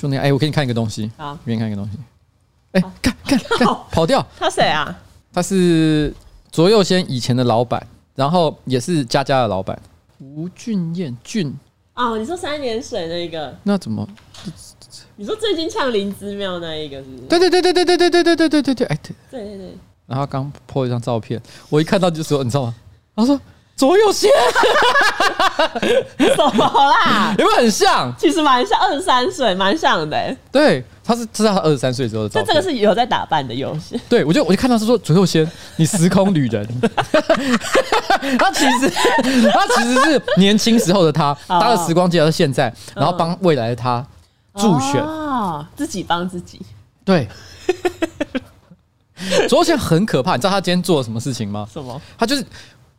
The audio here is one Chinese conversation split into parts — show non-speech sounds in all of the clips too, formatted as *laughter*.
就那样。哎，我给你看一个东西，好，给你看一个东西。哎，看看看，跑掉。他谁啊？他是左右先以前的老板，然后也是佳佳的老板，吴俊彦俊。哦，你说三点水那一个？那怎么？你说最近呛林之妙那一个是不是？对对对对对对对对对对对对对，哎对对对对。然后刚 po 一张照片，我一看到就说，你知道吗？他说卓祐先，*laughs* 怎么啦？有没有很像？其实蛮像，二十三岁，蛮像的。对，他是知道他二十三岁之后的照片。这这个是有在打扮的祐先。对，我就我就看到是说左右先，你时空旅人。*laughs* 他其实他其实是年轻时候的他，搭了时光机到现在，然后帮未来的他助选啊，自己帮自己。对。左右先很可怕，你知道他今天做了什么事情吗？什么？他就是，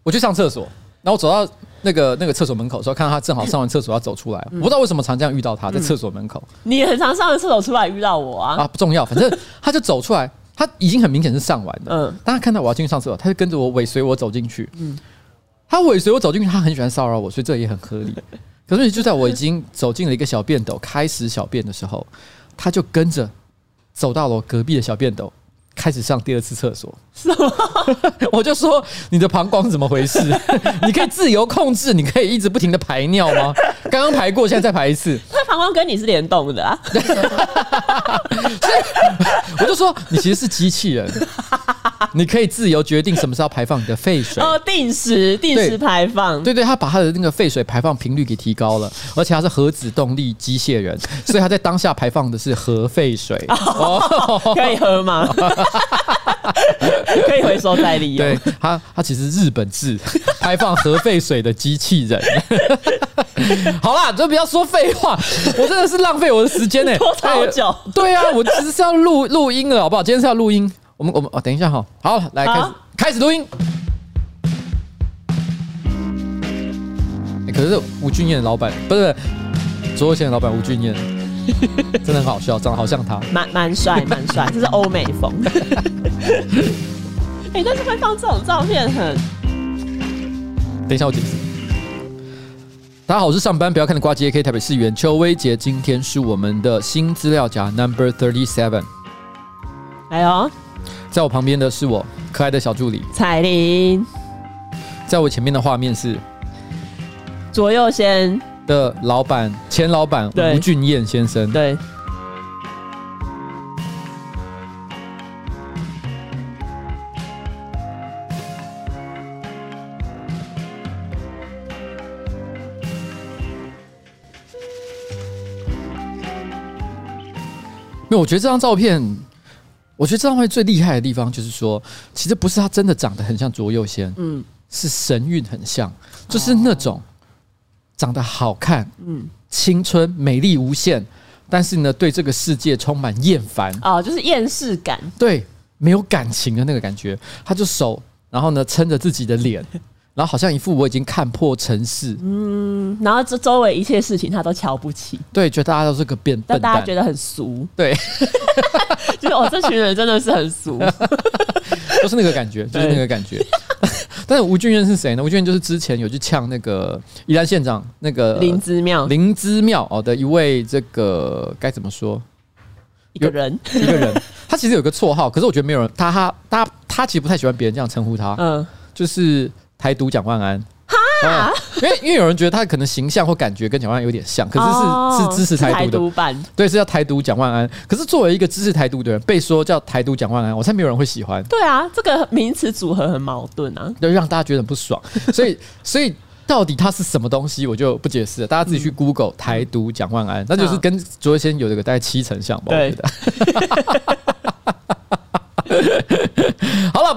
我去上厕所，然后我走到那个那个厕所门口的时候，看到他正好上完厕所要走出来，我不知道为什么常这样遇到他在厕所门口。你也很常上完厕所出来遇到我啊？啊，不重要，反正 *laughs* 他就走出来，他已经很明显是上完的。嗯，当他看到我要进去上厕所，他就跟着我尾随我走进去。嗯，他尾随我走进去，他很喜欢骚扰我，所以这也很合理。*laughs* 可是就在我已经走进了一个小便斗，开始小便的时候，他就跟着走到了我隔壁的小便斗。开始上第二次厕所，是吗？*laughs* 我就说你的膀胱怎么回事？*laughs* 你可以自由控制，你可以一直不停的排尿吗？刚刚排过，现在再排一次。那膀胱跟你是联动的啊？*laughs* 所以我就说你其实是机器人，你可以自由决定什么时候排放你的废水哦，定时定时排放。对，对对，他把他的那个废水排放频率给提高了，而且他是核子动力机械人，所以他在当下排放的是核废水哦，*laughs* 可以喝吗？*laughs* *laughs* 可以回收再利用。对，他，他其实日本制排放核废水的机器人。*laughs* 好啦，就不要说废话，我真的是浪费我的时间呢、欸。拖好久。对啊，我其实是要录录音了，好不好？今天是要录音。我们我们哦，等一下哈。好，来开始开始录音。可是吴俊彦的老板不是卓祐先的老板吴俊彦。*laughs* 真的很好笑，长得好像他，蛮蛮帅，蛮帅，*laughs* 这是欧美风。*laughs* 哎、欸，但是会放这种照片很……等一下，我解释。大家好，我是上班不要看的瓜机 AK 台北市议员邱威杰，今天是我们的新资料夹 Number Thirty Seven。来哦，在我旁边的是我可爱的小助理彩玲，在我前面的画面是左右先。的老板，前老板吴俊彦先生。对，没有，我觉得这张照片，我觉得这张照片最厉害的地方就是说，其实不是他真的长得很像卓佑先，嗯，是神韵很像，就是那种。长得好看，嗯，青春美丽无限，但是呢，对这个世界充满厌烦。哦，就是厌世感，对，没有感情的那个感觉。他就手，然后呢，撑着自己的脸，*laughs* 然后好像一副我已经看破尘世，嗯，然后这周围一切事情他都瞧不起，对，觉得大家都是个变，但大家觉得很俗，对，*laughs* 就是我这群人真的是很俗，*laughs* 都是那个感觉，就是那个感觉。但是吴俊彦是谁呢？吴俊彦就是之前有去呛那个宜兰县长那个林芝庙，林芝庙哦的一位这个该怎么说？一个人，一个人，*laughs* 他其实有个绰号，可是我觉得没有人，他他他他其实不太喜欢别人这样称呼他，嗯，就是台独蒋万安。啊，因为因为有人觉得他可能形象或感觉跟蒋万安有点像，可是是、哦、是支持台独的，对，是叫台独蒋万安。可是作为一个支持台独的人，被说叫台独蒋万安，我猜没有人会喜欢。对啊，这个名词组合很矛盾啊，就让大家觉得很不爽。*laughs* 所以所以到底他是什么东西，我就不解释了，大家自己去 Google 台独蒋万安，那就是跟卓祐先有这个大概七成像吧，我觉得。*laughs*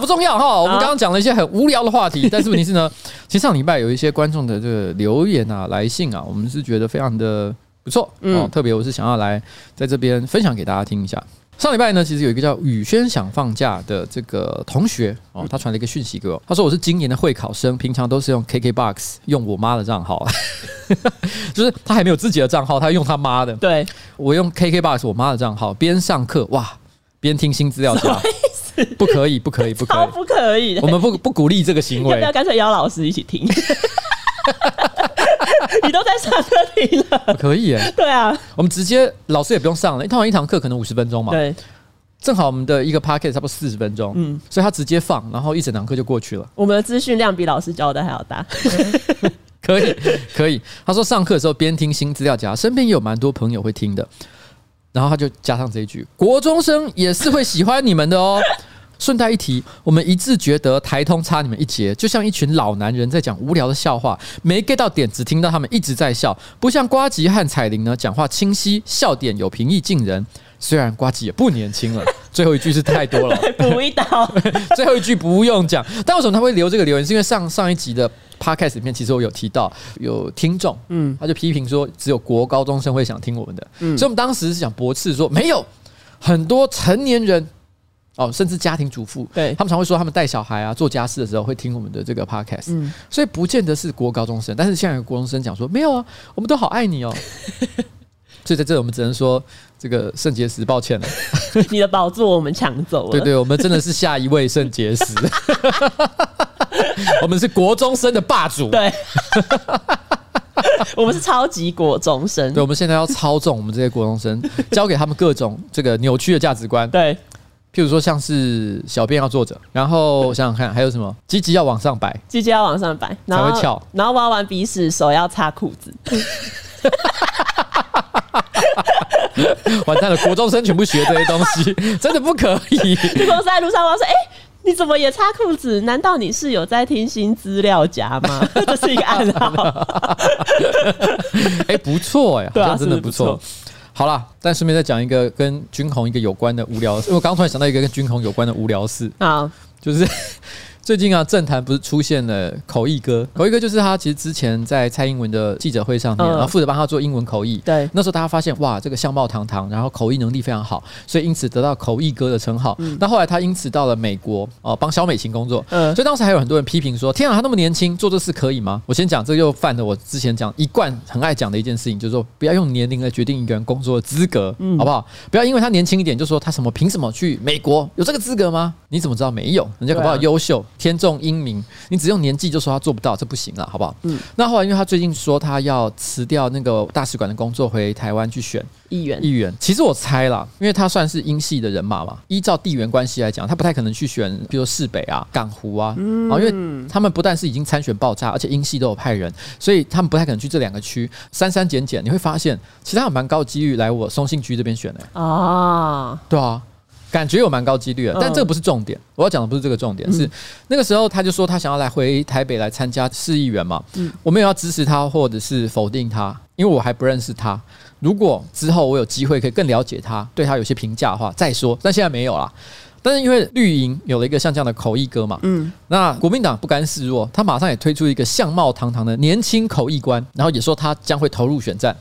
不重要哈。我们刚刚讲了一些很无聊的话题，*laughs* 但是问题是呢，其实上礼拜有一些观众的这个留言啊、来信啊，我们是觉得非常的不错哦。特别我是想要来在这边分享给大家听一下。上礼拜呢，其实有一个叫宇轩想放假的这个同学哦，他传了一个讯息给我，他说我是今年的会考生，平常都是用 KKBOX 用我妈的账号，*laughs* 就是他还没有自己的账号，他用他妈的。对，我用 KKBOX 我妈的账号，边上课哇。边听新资料夹，不可以，不可以，不可以，不可以！我们不不鼓励这个行为。要不要干脆邀老师一起听？*laughs* 你都在上课听了，可以耶。对啊，我们直接老师也不用上了，通常一堂课可能五十分钟嘛。对，正好我们的一个 podcast 差不多四十分钟，嗯，所以他直接放，然后一整堂课就过去了。我们的资讯量比老师教的还要大。*laughs* 可以，可以。他说上课的时候边听新资料夹，身边也有蛮多朋友会听的。然后他就加上这一句：国中生也是会喜欢你们的哦。*laughs* 顺带一提，我们一致觉得台通差你们一截，就像一群老男人在讲无聊的笑话，没 get 到点，只听到他们一直在笑，不像瓜吉和彩玲呢，讲话清晰，笑点有平易近人。虽然瓜吉也不年轻了，*laughs* 最后一句是太多了，补一刀。*laughs* 最后一句不用讲，但为什么他会留这个留言？是因为上上一集的 podcast 里面，其实我有提到有听众，嗯，他就批评说只有国高中生会想听我们的，嗯，所以我们当时是想驳斥说没有很多成年人。哦，甚至家庭主妇，对，他们常会说，他们带小孩啊、做家事的时候会听我们的这个 podcast，嗯，所以不见得是国高中生，但是现在有国中生讲说没有啊，我们都好爱你哦，*laughs* 所以在这里我们只能说这个圣结石抱歉了，你的宝座我们抢走了，对对，我们真的是下一位圣结石，*laughs* 我们是国中生的霸主，对，*laughs* 我们是超级国中生，对，我们现在要操纵我们这些国中生，教给他们各种这个扭曲的价值观，对。譬如说，像是小便要坐着，然后想想看还有什么，鸡鸡要往上摆，鸡鸡要往上摆，才会翘，然后挖完鼻屎手要擦裤子，*laughs* *laughs* 完蛋了，国中生全部学这些东西，*laughs* 真的不可以。去公司在路上，我说：“哎、欸，你怎么也擦裤子？难道你是有在听新资料夹吗？” *laughs* 这是一个暗号。哎，不错哎，好像真的不错。好了，但顺便再讲一个跟军红一个有关的无聊事，因为我刚刚突然想到一个跟军红有关的无聊事啊，就是。最近啊，政坛不是出现了口译哥？口译哥就是他，其实之前在蔡英文的记者会上面，然后负责帮他做英文口译。对，那时候大家发现哇，这个相貌堂堂，然后口译能力非常好，所以因此得到口译哥的称号。那后来他因此到了美国哦，帮小美琴工作。嗯，所以当时还有很多人批评说：“天啊，他那么年轻，做这事可以吗？”我先讲，这又犯了我之前讲一贯很爱讲的一件事情，就是说不要用年龄来决定一个人工作的资格，好不好？不要因为他年轻一点就说他什么凭什么去美国？有这个资格吗？你怎么知道没有？人家搞不好优秀，天纵英明。你只用年纪就说他做不到，这不行了，好不好？嗯。那后来，因为他最近说他要辞掉那个大使馆的工作，回台湾去选议员。议员，其实我猜啦，因为他算是英系的人马嘛，依照地缘关系来讲，他不太可能去选，比如说市北啊、港湖啊，嗯，因为他们不但是已经参选爆炸，而且英系都有派人，所以他们不太可能去这两个区删删减减。你会发现，其他有蛮高几率来我松信区这边选的、欸、啊，对啊。感觉有蛮高几率的，但这个不是重点。我要讲的不是这个重点，是那个时候他就说他想要来回台北来参加市议员嘛。我没有要支持他或者是否定他，因为我还不认识他。如果之后我有机会可以更了解他，对他有些评价的话再说。但现在没有啦。但是因为绿营有了一个像这样的口译哥嘛，嗯，那国民党不甘示弱，他马上也推出一个相貌堂堂的年轻口译官，然后也说他将会投入选战。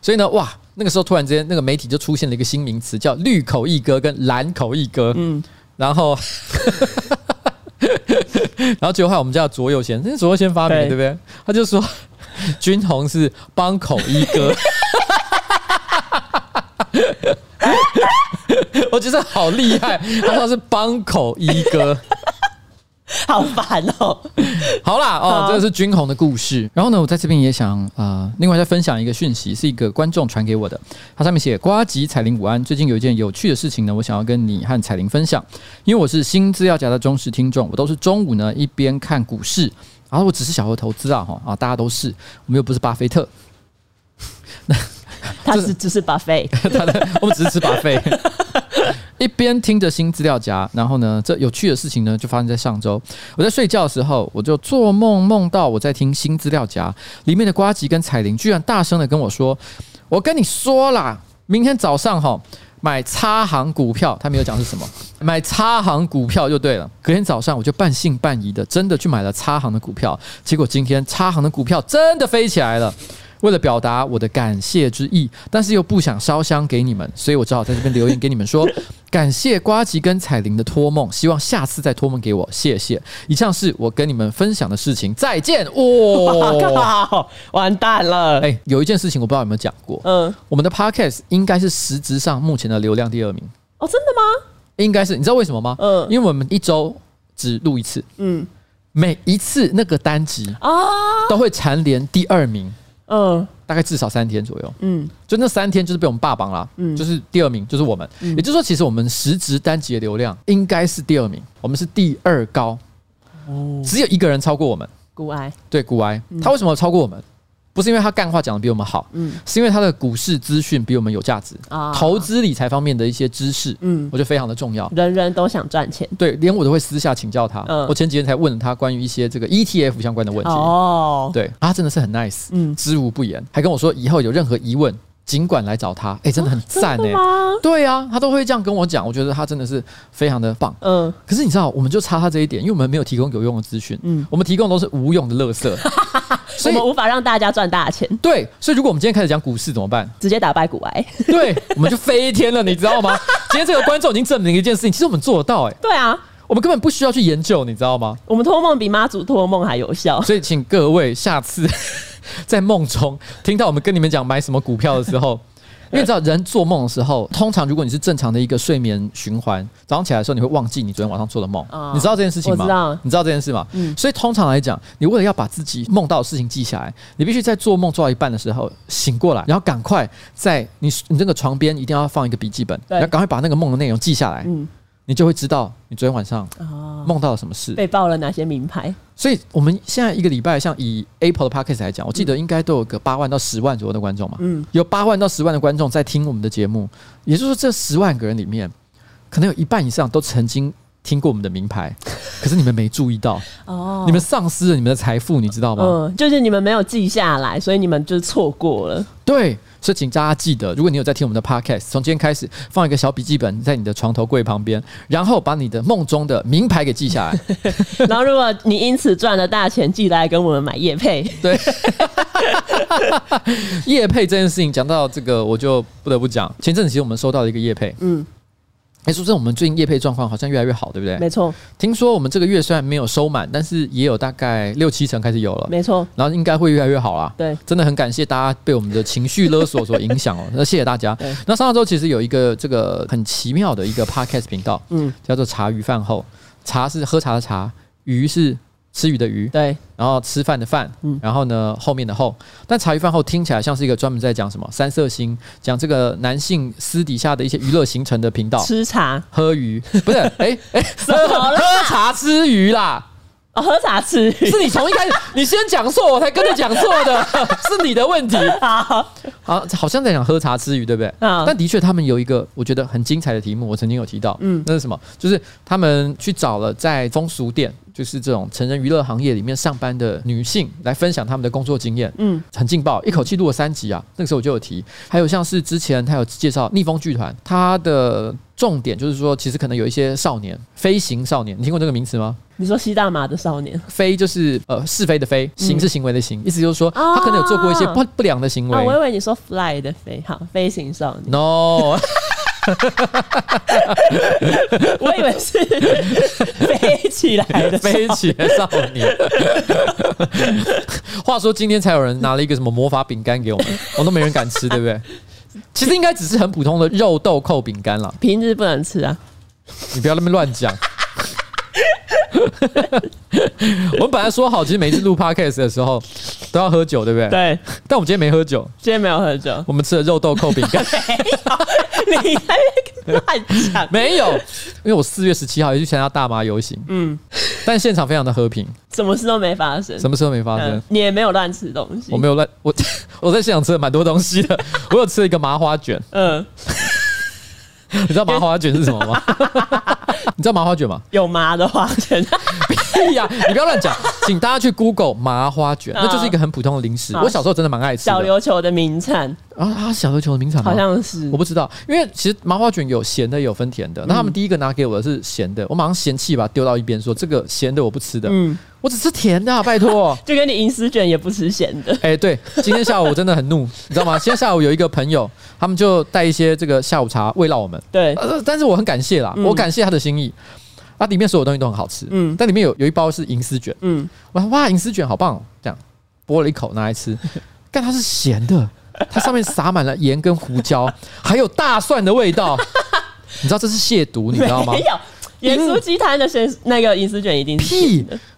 所以呢，哇，那个时候突然之间，那个媒体就出现了一个新名词，叫“绿口一哥”跟“蓝口一哥”。嗯，然后，*laughs* 然后结果后来我们叫左右贤，那是左右贤发明的，对不对？他就说，君鸿是帮口一哥。*laughs* 我觉得好厉害，他说是帮口一哥。*laughs* 好烦哦！*laughs* 好啦，哦，这个是君鸿的故事。然后呢，我在这边也想啊、呃，另外再分享一个讯息，是一个观众传给我的。它上面写：瓜吉彩铃午安，最近有一件有趣的事情呢，我想要跟你和彩铃分享。因为我是新资料夹的忠实听众，我都是中午呢一边看股市，然后我只是小额投资啊，哈啊，大家都是，我们又不是巴菲特。那他是只是巴菲，他的我们只是吃巴菲。一边听着新资料夹，然后呢，这有趣的事情呢，就发生在上周。我在睡觉的时候，我就做梦，梦到我在听新资料夹里面的瓜吉跟彩铃，居然大声的跟我说：“我跟你说啦，明天早上哈买差行股票。”他没有讲是什么，买差行股票就对了。隔天早上我就半信半疑的真的去买了差行的股票，结果今天差行的股票真的飞起来了。为了表达我的感谢之意，但是又不想烧香给你们，所以我只好在这边留言给你们说，*laughs* 感谢瓜吉跟彩玲的托梦，希望下次再托梦给我，谢谢。以上是我跟你们分享的事情，再见。哇靠，完蛋了！哎，有一件事情我不知道有没有讲过，嗯，我们的 podcast 应该是实质上目前的流量第二名。哦，真的吗？应该是，你知道为什么吗？嗯，因为我们一周只录一次，嗯，每一次那个单集啊都会蝉联第二名。嗯，大概至少三天左右。嗯，就那三天就是被我们霸榜了。嗯，就是第二名就是我们，也就是说，其实我们实值单集的流量应该是第二名，我们是第二高。哦，只有一个人超过我们，古埃。对，古埃，他为什么超过我们？不是因为他干话讲的比我们好，嗯，是因为他的股市资讯比我们有价值啊，投资理财方面的一些知识，嗯，我觉得非常的重要。人人都想赚钱，对，连我都会私下请教他。嗯，我前几天才问了他关于一些这个 ETF 相关的问题。哦，对，他真的是很 nice，嗯，知无不言，还跟我说以后有任何疑问。尽管来找他，哎、欸，真的很赞哎、欸！对啊，他都会这样跟我讲，我觉得他真的是非常的棒。嗯，可是你知道，我们就差他这一点，因为我们没有提供有用的资讯，嗯，我们提供都是无用的垃圾，*laughs* 所以我们无法让大家赚大钱。对，所以如果我们今天开始讲股市怎么办？直接打败股癌，对，我们就飞天了，你知道吗？*laughs* 今天这个观众已经证明一件事情，其实我们做得到、欸，哎，对啊，我们根本不需要去研究，你知道吗？我们托梦比妈祖托梦还有效，所以请各位下次 *laughs* 在梦中听到我们跟你们讲买什么股票的时候。因为你知道，人做梦的时候，通常如果你是正常的一个睡眠循环，早上起来的时候，你会忘记你昨天晚上做的梦。你知道这件事情吗？知道。你知道这件事吗？嗯。所以通常来讲，你为了要把自己梦到的事情记下来，你必须在做梦做到一半的时候醒过来，然后赶快在你你这个床边一定要放一个笔记本，然后赶快把那个梦的内容记下来。嗯。你就会知道你昨天晚上梦到了什么事，被爆了哪些名牌。所以我们现在一个礼拜，像以 Apple 的 Podcast 来讲，我记得应该都有个八万到十万左右的观众嘛。嗯，有八万到十万的观众在听我们的节目，也就是说，这十万个人里面，可能有一半以上都曾经听过我们的名牌，*laughs* 可是你们没注意到哦，你们丧失了你们的财富，你知道吗？嗯，就是你们没有记下来，所以你们就错过了。对。所以请大家记得，如果你有在听我们的 podcast，从今天开始放一个小笔记本在你的床头柜旁边，然后把你的梦中的名牌给记下来。*laughs* 然后，如果你因此赚了大钱，记得来跟我们买叶配。对，*laughs* 叶配这件事情讲到这个，我就不得不讲。前阵子其实我们收到了一个叶配，嗯。哎，说真，我们最近业配状况好像越来越好，对不对？没错。听说我们这个月虽然没有收满，但是也有大概六七成开始有了。没错。然后应该会越来越好啦。对，真的很感谢大家被我们的情绪勒索所影响哦。那谢谢大家。那上周其实有一个这个很奇妙的一个 podcast 频道，嗯，叫做茶余饭后。茶是喝茶的茶，鱼是。吃鱼的鱼，对，然后吃饭的饭，嗯，然后呢，后面的后，但茶余饭后听起来像是一个专门在讲什么三色星，讲这个男性私底下的一些娱乐行程的频道，吃茶。喝鱼，不是，*laughs* 哎哎，喝喝茶吃鱼啦。哦，喝茶吃鱼。是你从一开始 *laughs* 你先讲错，我才跟着讲错的，*laughs* 是你的问题。好，好，好像在讲喝茶吃鱼，对不对？但的确，他们有一个我觉得很精彩的题目，我曾经有提到，嗯，那是什么？就是他们去找了在风俗店，就是这种成人娱乐行业里面上班的女性，来分享他们的工作经验，嗯，很劲爆，一口气录了三集啊。那个时候我就有提，还有像是之前他有介绍逆风剧团，他的。重点就是说，其实可能有一些少年，飞行少年，你听过这个名词吗？你说吸大麻的少年，飞就是呃是非的非，行是行为的行，意思就是说他可能有做过一些不不良的行为。我以为你说 fly 的飞，好，飞行少年。No，*laughs* *laughs* 我以为是飞起来的飞起来少年。话说今天才有人拿了一个什么魔法饼干给我们，我都没人敢吃，对不对？其实应该只是很普通的肉豆蔻饼干啦，平日不能吃啊！你不要那么乱讲。*laughs* 我们本来说好，其实每一次录 podcast 的时候都要喝酒，对不对？对。但我们今天没喝酒，今天没有喝酒，我们吃了肉豆蔻饼干。*laughs* 你还乱讲？没有，因为我四月十七号也去参加大麻游行。嗯。但现场非常的和平，什么事都没发生，什么事都没发生。嗯、你也没有乱吃东西，我没有乱，*laughs* 我我在现场吃了蛮多东西的，*laughs* 我有吃了一个麻花卷。嗯，*laughs* 你知道麻花卷是什么吗？*laughs* 你知道麻花卷吗？有麻的花卷。屁 *laughs* 呀！你不要乱讲，请大家去 Google 麻花卷，那就是一个很普通的零食。我小时候真的蛮爱吃。小琉球的名产啊啊！小琉球的名产好像是我不知道，因为其实麻花卷有咸的，有分甜的。那他们第一个拿给我的是咸的，我马上嫌弃把它丢到一边，说这个咸的我不吃的，嗯，我只吃甜的，拜托。*laughs* 就跟你银丝卷也不吃咸的。哎，对，今天下午我真的很怒，你知道吗？今天下午有一个朋友，他们就带一些这个下午茶慰劳我们。对，但是我很感谢啦，我感谢他的心意。它里面所有东西都很好吃，嗯，但里面有有一包是银丝卷，嗯，我说哇，银丝卷好棒，这样剥了一口拿来吃，*laughs* 但它是咸的，它上面撒满了盐跟胡椒，*laughs* 还有大蒜的味道，你知道这是亵渎，你知道吗？没有，盐酥鸡摊的咸那个银丝卷一定是屁，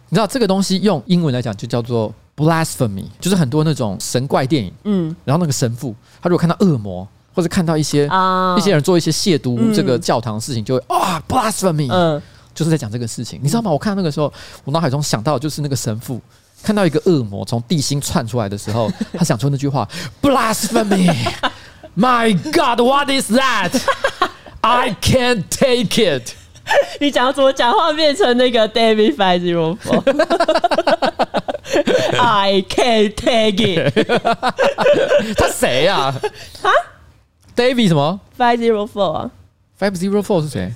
你知道这个东西用英文来讲就叫做 blasphemy，就是很多那种神怪电影，嗯，然后那个神父，他如果看到恶魔，或者看到一些啊、uh, 一些人做一些亵渎这个教堂的事情，就会啊、oh, blasphemy，嗯，就是在讲这个事情，你知道吗？我看到那个时候，我脑海中想到就是那个神父看到一个恶魔从地心窜出来的时候，*laughs* 他想出那句话 blasphemy，My God，what is that？I can't take it。你讲怎么讲话变成那个 David Five Zero Four？I *laughs* can't take it。他谁呀？*laughs* 啊，David 什么？Five Zero Four 啊？Five Zero Four 是谁？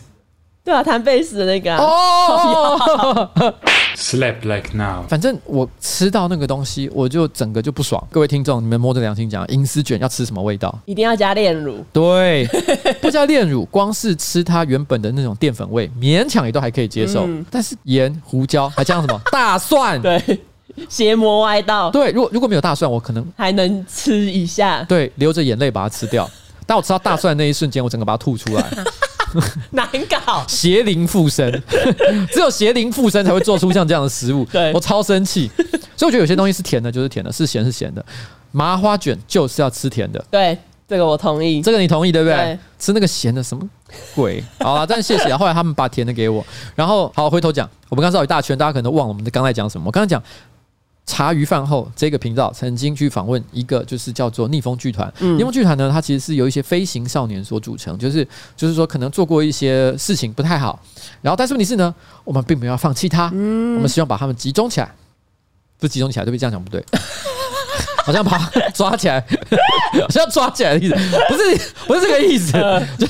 对啊，弹贝斯的那个哦。*laughs* Slept like now。反正我吃到那个东西，我就整个就不爽。各位听众，你们摸着良心讲，银丝卷要吃什么味道？一定要加炼乳。对，*laughs* 不加炼乳，光是吃它原本的那种淀粉味，勉强也都还可以接受。嗯、但是盐、胡椒还加上什么？*laughs* 大蒜。对，邪魔歪道。对，如果如果没有大蒜，我可能还能吃一下。对，流着眼泪把它吃掉。当我吃到大蒜的那一瞬间，我整个把它吐出来。*laughs* 难搞，邪灵附身，*laughs* 只有邪灵附身才会做出像这样的食物。对，我超生气，所以我觉得有些东西是甜的，就是甜的；是咸是咸的。麻花卷就是要吃甜的。对，这个我同意。这个你同意对不对？对，吃那个咸的什么鬼？好啊，但谢谢啊。后来他们把甜的给我，然后好回头讲，我们刚绕一大圈，大家可能都忘了我们刚才讲什么。我刚才讲。茶余饭后这个频道曾经去访问一个，就是叫做逆风剧团。逆风剧团呢，它其实是由一些飞行少年所组成，就是就是说可能做过一些事情不太好，然后但是问题是呢，我们并没有放弃他，我们希望把他们集中起来，不集中起来，对不对？这样讲不对，好像把抓起来，好像抓起来的意思，不是不是这个意思，就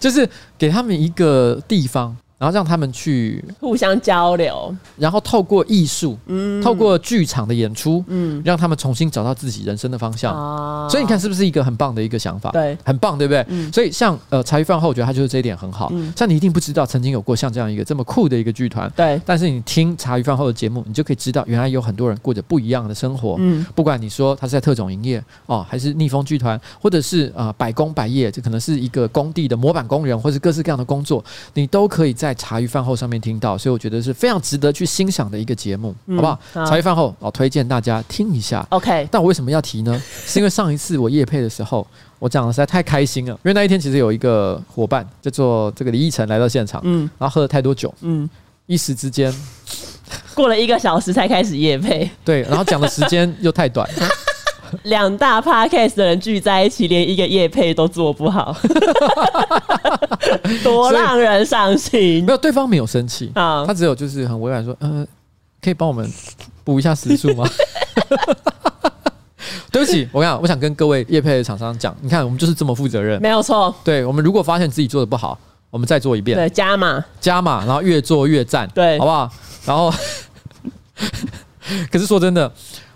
就是给他们一个地方。然后让他们去互相交流，然后透过艺术，嗯，透过剧场的演出，嗯，让他们重新找到自己人生的方向。啊，所以你看是不是一个很棒的一个想法？对，很棒，对不对？嗯，所以像呃茶余饭后，我觉得他就是这一点很好。嗯，像你一定不知道曾经有过像这样一个这么酷的一个剧团，对。但是你听茶余饭后的节目，你就可以知道原来有很多人过着不一样的生活。嗯，不管你说他是在特种营业哦，还是逆风剧团，或者是啊、呃、百工百业，这可能是一个工地的模板工人，或是各式各样的工作，你都可以在。茶余饭后上面听到，所以我觉得是非常值得去欣赏的一个节目，嗯、好不好？好，茶余饭后，我推荐大家听一下。OK，但我为什么要提呢？是因为上一次我夜配的时候，我讲的实在太开心了。因为那一天其实有一个伙伴叫做这个李奕晨来到现场，嗯，然后喝了太多酒，嗯，一时之间过了一个小时才开始夜配，对，然后讲的时间又太短。*laughs* 两大 podcast 的人聚在一起，连一个夜配都做不好，*laughs* *laughs* 多让人伤心。没有，对方没有生气啊，他只有就是很委婉说：“呃，可以帮我们补一下时数吗？”对不起，我跟你讲，我想跟各位业配的厂商讲，你看我们就是这么负责任，没有错。对，我们如果发现自己做的不好，我们再做一遍，对，加码加码，然后越做越赞，对，好不好？然后，可是说真的。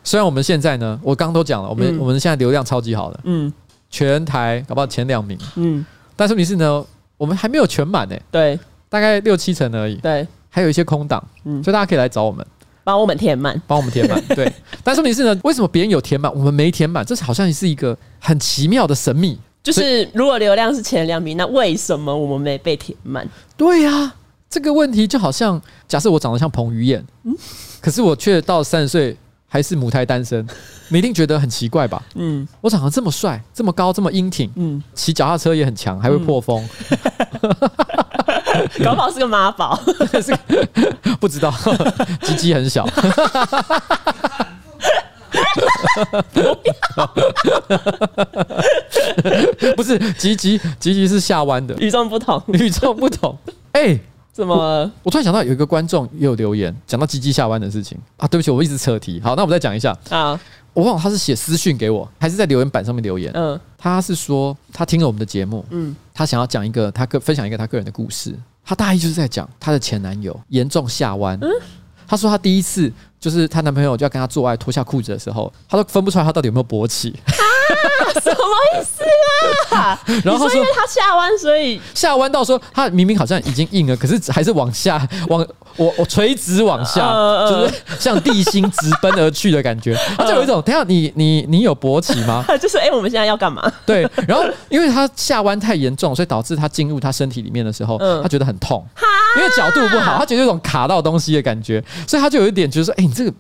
虽然我们现在呢，我刚刚都讲了，我们、嗯、我们现在流量超级好的，嗯，全台搞不好前两名，嗯，但是问题是呢，我们还没有全满呢，对，大概六七成而已，对，还有一些空档，嗯，所以大家可以来找我们，帮我们填满，帮我们填满，*laughs* 对。但是问题是呢，为什么别人有填满，我们没填满？这是好像是一个很奇妙的神秘，就是如果流量是前两名，那为什么我们没被填满？对呀、啊，这个问题就好像假设我长得像彭于晏，嗯，可是我却到三十岁。还是母胎单身，*laughs* 你一定觉得很奇怪吧？嗯，我长得这么帅，这么高，这么英挺，嗯，骑脚踏车也很强，还会破风，嗯、*laughs* 搞不好是个妈宝，*laughs* 不知道，鸡鸡很小，不是吉吉吉吉是下弯的，与众不同，与众不同，哎、欸。怎么我？我突然想到有一个观众也有留言讲到鸡鸡下弯的事情啊！对不起，我一直扯题。好，那我们再讲一下啊！我忘了他是写私讯给我，还是在留言板上面留言？嗯，他是说他听了我们的节目，嗯，他想要讲一个他个分享一个他个人的故事。他大意就是在讲他的前男友严重下弯。嗯，他说他第一次就是他男朋友就要跟他做爱脱下裤子的时候，他都分不出来他到底有没有勃起。*laughs* *laughs* 什么意思啊？*laughs* 然后说因为他下弯，所以下弯到说他明明好像已经硬了，可是还是往下往我我垂直往下，就是向地心直奔而去的感觉。*laughs* 他就有一种，等下你你你有勃起吗？就是哎，我们现在要干嘛？对，然后因为他下弯太严重，所以导致他进入他身体里面的时候，他觉得很痛，因为角度不好，他觉得有种卡到东西的感觉，所以他就有一点觉得说，哎，你这个。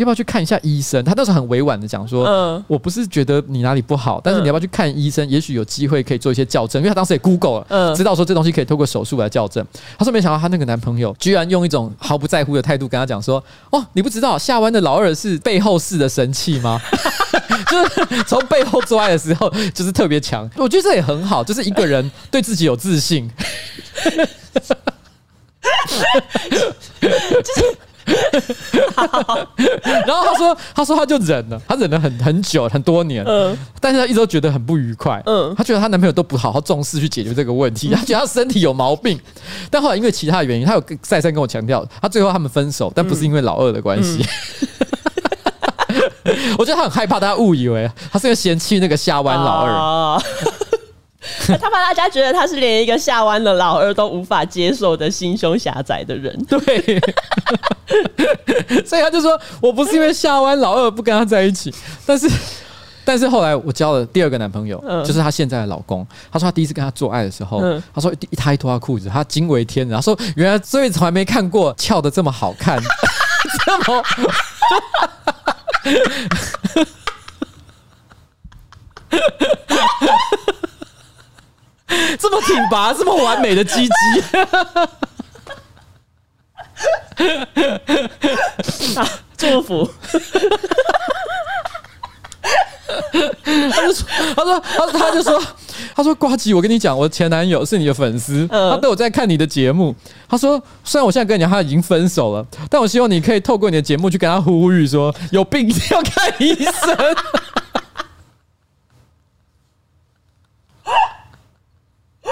要不要去看一下医生？他那时候很委婉的讲说，嗯，我不是觉得你哪里不好，但是你要不要去看医生？也许有机会可以做一些校正，因为他当时也 Google 了，嗯，知道说这东西可以透过手术来校正。他说没想到他那个男朋友居然用一种毫不在乎的态度跟他讲说，哦，你不知道下弯的老二是背后式的神器吗？*laughs* 就是从背后做爱的时候就是特别强。我觉得这也很好，就是一个人对自己有自信。*laughs* *laughs* 就是。*laughs* 然后他说：“他说他就忍了，他忍了很很久很多年，嗯，但是他一直都觉得很不愉快，嗯，他觉得他男朋友都不好好重视去解决这个问题，*laughs* 他觉得他身体有毛病。但后来因为其他原因，他有再三跟我强调，他最后他们分手，但不是因为老二的关系。*laughs* 我觉得他很害怕，大家误以为他是因为嫌弃那个下弯老二。” *laughs* 他怕大家觉得他是连一个下弯的老二都无法接受的心胸狭窄的人，对，*laughs* 所以他就说：“我不是因为下弯老二不跟他在一起，但是，但是后来我交了第二个男朋友，嗯、就是他现在的老公。他说他第一次跟他做爱的时候，嗯、他说一他一脱他裤子，他惊为天人，他说原来这辈子从来没看过翘的这么好看，*laughs* 这么。” *laughs* 这么挺拔，这么完美的鸡鸡，*laughs* 啊，祝福。他就说，他说，他他就说，他说，呱吉，我跟你讲，我前男友是你的粉丝，他都有在看你的节目。他说，虽然我现在跟你讲他已经分手了，但我希望你可以透过你的节目去跟他呼吁说，有病一定要看医生。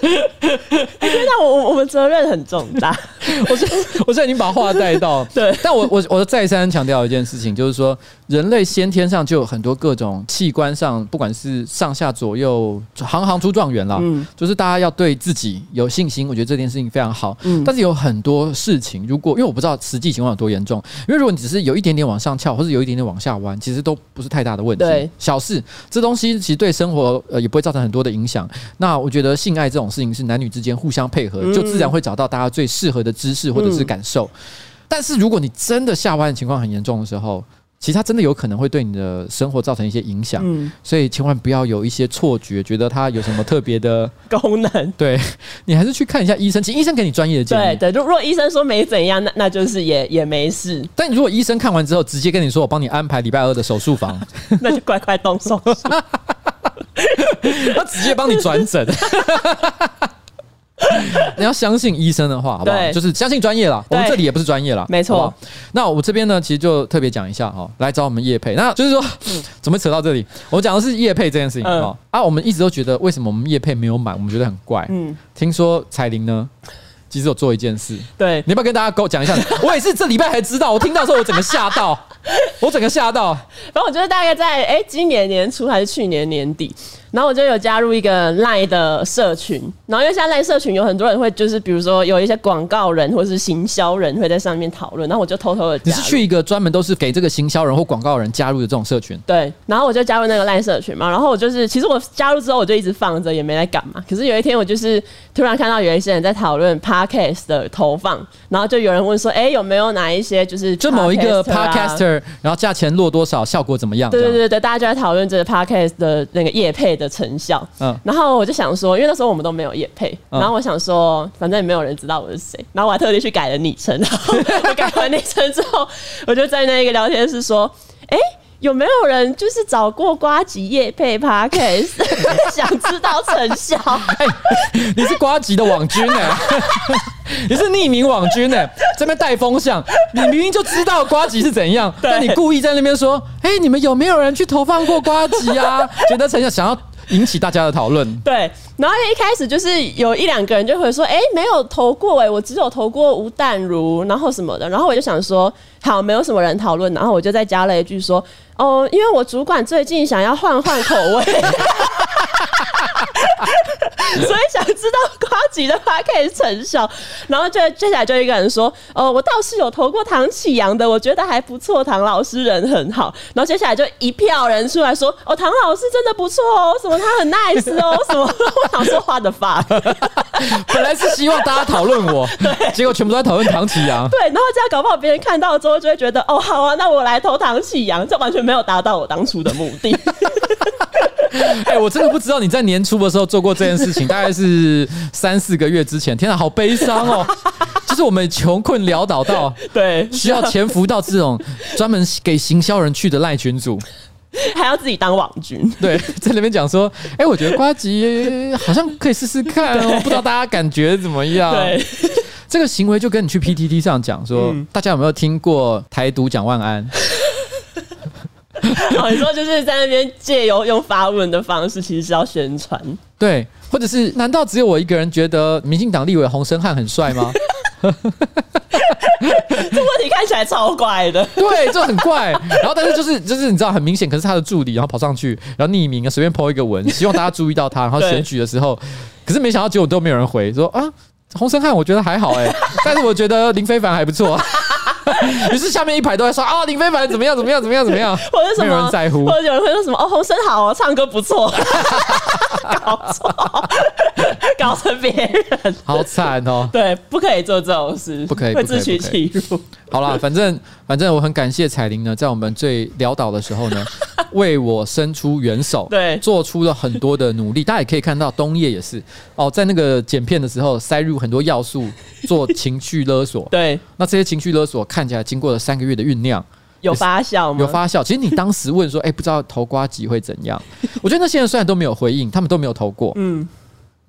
*laughs* 那我我们责任很重大。*laughs* 我现我现在已经把话带到 *laughs* 对，但我我我再三强调一件事情，就是说人类先天上就有很多各种器官上，不管是上下左右，行行出状元啦。嗯，就是大家要对自己有信心，我觉得这件事情非常好。嗯，但是有很多事情，如果因为我不知道实际情况有多严重，因为如果你只是有一点点往上翘，或者有一点点往下弯，其实都不是太大的问题。对，小事，这东西其实对生活呃也不会造成很多的影响。那我觉得性爱这种事情是男女之间互相配合，就自然会找到大家最适合的姿势或者是感受，但是如果你真的下弯的情况很严重的时候，其实它真的有可能会对你的生活造成一些影响，所以千万不要有一些错觉，觉得它有什么特别的 *laughs* 功能。对，*laughs* 你还是去看一下医生，请医生给你专业的建议。对对，如果医生说没怎样，那那就是也也没事。但如果医生看完之后直接跟你说，我帮你安排礼拜二的手术房，*laughs* 那就乖乖动手术，*laughs* 他直接帮你转诊。*laughs* 你要相信医生的话，好不好？就是相信专业啦。我们这里也不是专业啦，没错。那我这边呢，其实就特别讲一下哈，来找我们叶配。那就是说，怎么扯到这里？我讲的是叶配这件事情啊。嗯、啊，我们一直都觉得，为什么我们叶配没有满？我们觉得很怪。嗯，听说彩铃呢，其实有做一件事。对，你要不要跟大家跟我讲一下？我也是这礼拜才知道，我听到的时候我整个吓到，*laughs* 我整个吓到。然后我觉得大概在哎、欸，今年年初还是去年年底。然后我就有加入一个 LINE 的社群，然后因为现在 LINE 社群有很多人会，就是比如说有一些广告人或者是行销人会在上面讨论，然后我就偷偷的加。你是去一个专门都是给这个行销人或广告人加入的这种社群？对，然后我就加入那个 LINE 社群嘛，然后我就是其实我加入之后我就一直放着也没来干嘛，可是有一天我就是突然看到有一些人在讨论 Podcast 的投放，然后就有人问说，哎，有没有哪一些就是就某一个 Podcaster，然后价钱落多少，效果怎么样？对对对对，大家就在讨论这个 Podcast 的那个业配的成效，嗯，然后我就想说，因为那时候我们都没有业配，然后我想说，反正也没有人知道我是谁，然后我还特地去改了昵称，然后我改完昵称之后，我就在那一个聊天室说，哎，有没有人就是找过瓜吉叶配 *laughs* Podcast，*laughs* 想知道成效？哎，你是瓜吉的网军呢？*laughs* 你是匿名网军呢？这边带风向，你明明就知道瓜吉是怎样，但你故意在那边说，哎，你们有没有人去投放过瓜吉啊？觉得成效想要。引起大家的讨论。对，然后一开始就是有一两个人就会说：“哎，没有投过哎，我只有投过吴淡如，然后什么的。”然后我就想说：“好，没有什么人讨论。”然后我就再加了一句说：“哦，因为我主管最近想要换换口味。*laughs* ”所以想知道瓜吉的 podcast 成效，然后就接下来就一个人说：“哦，我倒是有投过唐启阳的，我觉得还不错，唐老师人很好。”然后接下来就一票人出来说：“哦，唐老师真的不错哦，什么他很 nice 哦，什么。*laughs* ”我想说话的发，*laughs* 本来是希望大家讨论我，*laughs* 对，结果全部都在讨论唐启阳。对，然后这样搞不好别人看到之后就会觉得：“哦，好啊，那我来投唐启阳。”这完全没有达到我当初的目的。*laughs* 哎、欸，我真的不知道你在年初的时候做过这件事情，大概是三四个月之前。天啊，好悲伤哦！就是我们穷困潦倒到 *laughs* 对需要潜伏到这种专门给行销人去的赖群组，*laughs* 还要自己当网军。对，在那边讲说，哎、欸，我觉得瓜吉好像可以试试看哦，不知道大家感觉怎么样？对，这个行为就跟你去 PTT 上讲说，嗯、大家有没有听过台独蒋万安？*laughs* 哦，你说就是在那边借由用发问的方式，其实是要宣传，对，或者是难道只有我一个人觉得民进党立委洪申翰很帅吗？*laughs* 这问题看起来超怪的，对，就很怪。然后，但是就是就是你知道很明显，可是他的助理，然后跑上去，然后匿名啊，随便 po 一个文，希望大家注意到他。然后选举的时候，可是没想到结果都没有人回，说啊，洪申翰我觉得还好哎、欸，但是我觉得林非凡还不错。*laughs* 于是下面一排都在说啊，林飞凡怎么样怎么样怎么样怎么样，或者 *laughs* 什么？没有人在乎，或者有人会说什么？哦，洪生好哦，唱歌不错，*laughs* 搞错，搞成别人，好惨哦。对，不可以做这种事，不可以，会自取其辱。好了，反正反正我很感谢彩玲呢，在我们最潦倒的时候呢，*laughs* 为我伸出援手，对，做出了很多的努力。大家也可以看到，冬夜也是哦，在那个剪片的时候塞入很多要素，做情绪勒索。对，那这些情绪勒索看起来经过了三个月的酝酿，有发酵吗？有发酵。其实你当时问说，哎、欸，不知道投呱吉会怎样？*laughs* 我觉得那些人虽然都没有回应，他们都没有投过，嗯。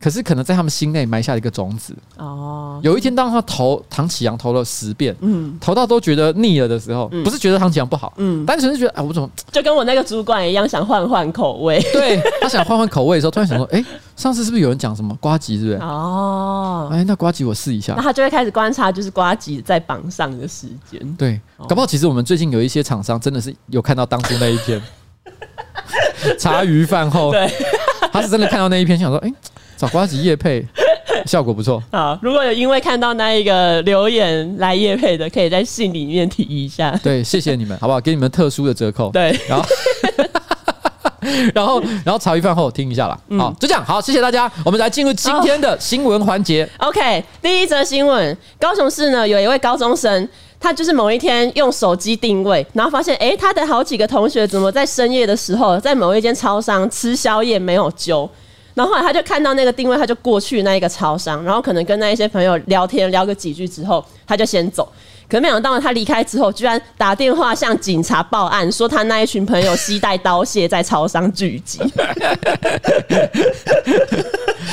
可是可能在他们心内埋下了一个种子哦。有一天，当他投唐启阳投了十遍，嗯，投到都觉得腻了的时候，不是觉得唐启阳不好，嗯，单纯是觉得哎，我怎么就跟我那个主管一样，想换换口味。*laughs* 对，他想换换口味的时候，突然想说，哎，上次是不是有人讲什么瓜吉，是不是？哦，哎，那瓜吉我试一下。那他就会开始观察，就是瓜吉在榜上的时间。对，搞不好其实我们最近有一些厂商真的是有看到当初那一篇 *laughs* 茶余饭后，对，他是真的看到那一篇，想说，哎。找瓜子夜配 *laughs* 效果不错。好，如果有因为看到那一个留言来夜配的，可以在信里面提一下。对，谢谢你们，好不好？给你们特殊的折扣。对，然后，*laughs* 然后，然后茶余饭后听一下啦。好，就这样。好，谢谢大家。我们来进入今天的新闻环节。OK，第一则新闻：高雄市呢有一位高中生，他就是某一天用手机定位，然后发现，哎，他的好几个同学怎么在深夜的时候在某一间超商吃宵夜没有揪。然后后来他就看到那个定位，他就过去那一个超商，然后可能跟那一些朋友聊天聊个几句之后，他就先走。可没想到他离开之后，居然打电话向警察报案，说他那一群朋友携带刀械在超商聚集。*laughs*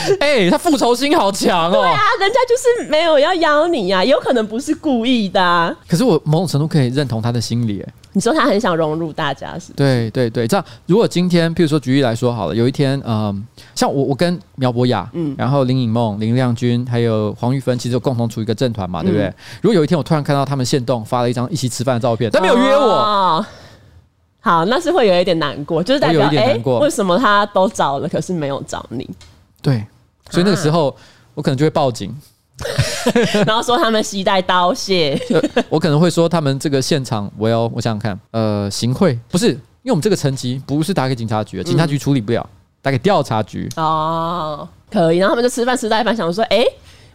*laughs* 哎、欸，他复仇心好强哦！对啊，人家就是没有要邀你呀、啊，有可能不是故意的、啊。可是我某种程度可以认同他的心理，哎。你说他很想融入大家，是？对对对，这样如果今天，譬如说举例来说好了，有一天，嗯，像我我跟苗博雅，嗯，然后林颖梦、林亮君还有黄玉芬，其实有共同处一个政团嘛，对不对？嗯、如果有一天我突然看到他们现动发了一张一起吃饭的照片，他没有约我、哦，好，那是会有一点难过，就是代表哎、欸，为什么他都找了，可是没有找你？对，所以那个时候我可能就会报警。*laughs* 然后说他们携带刀械，*laughs* 我可能会说他们这个现场，我要我想想看，呃，行贿。不是，因为我们这个层级不是打给警察局，警察局处理不了，嗯、打给调查局。哦，可以，然后他们就吃饭吃到一半，想说，哎，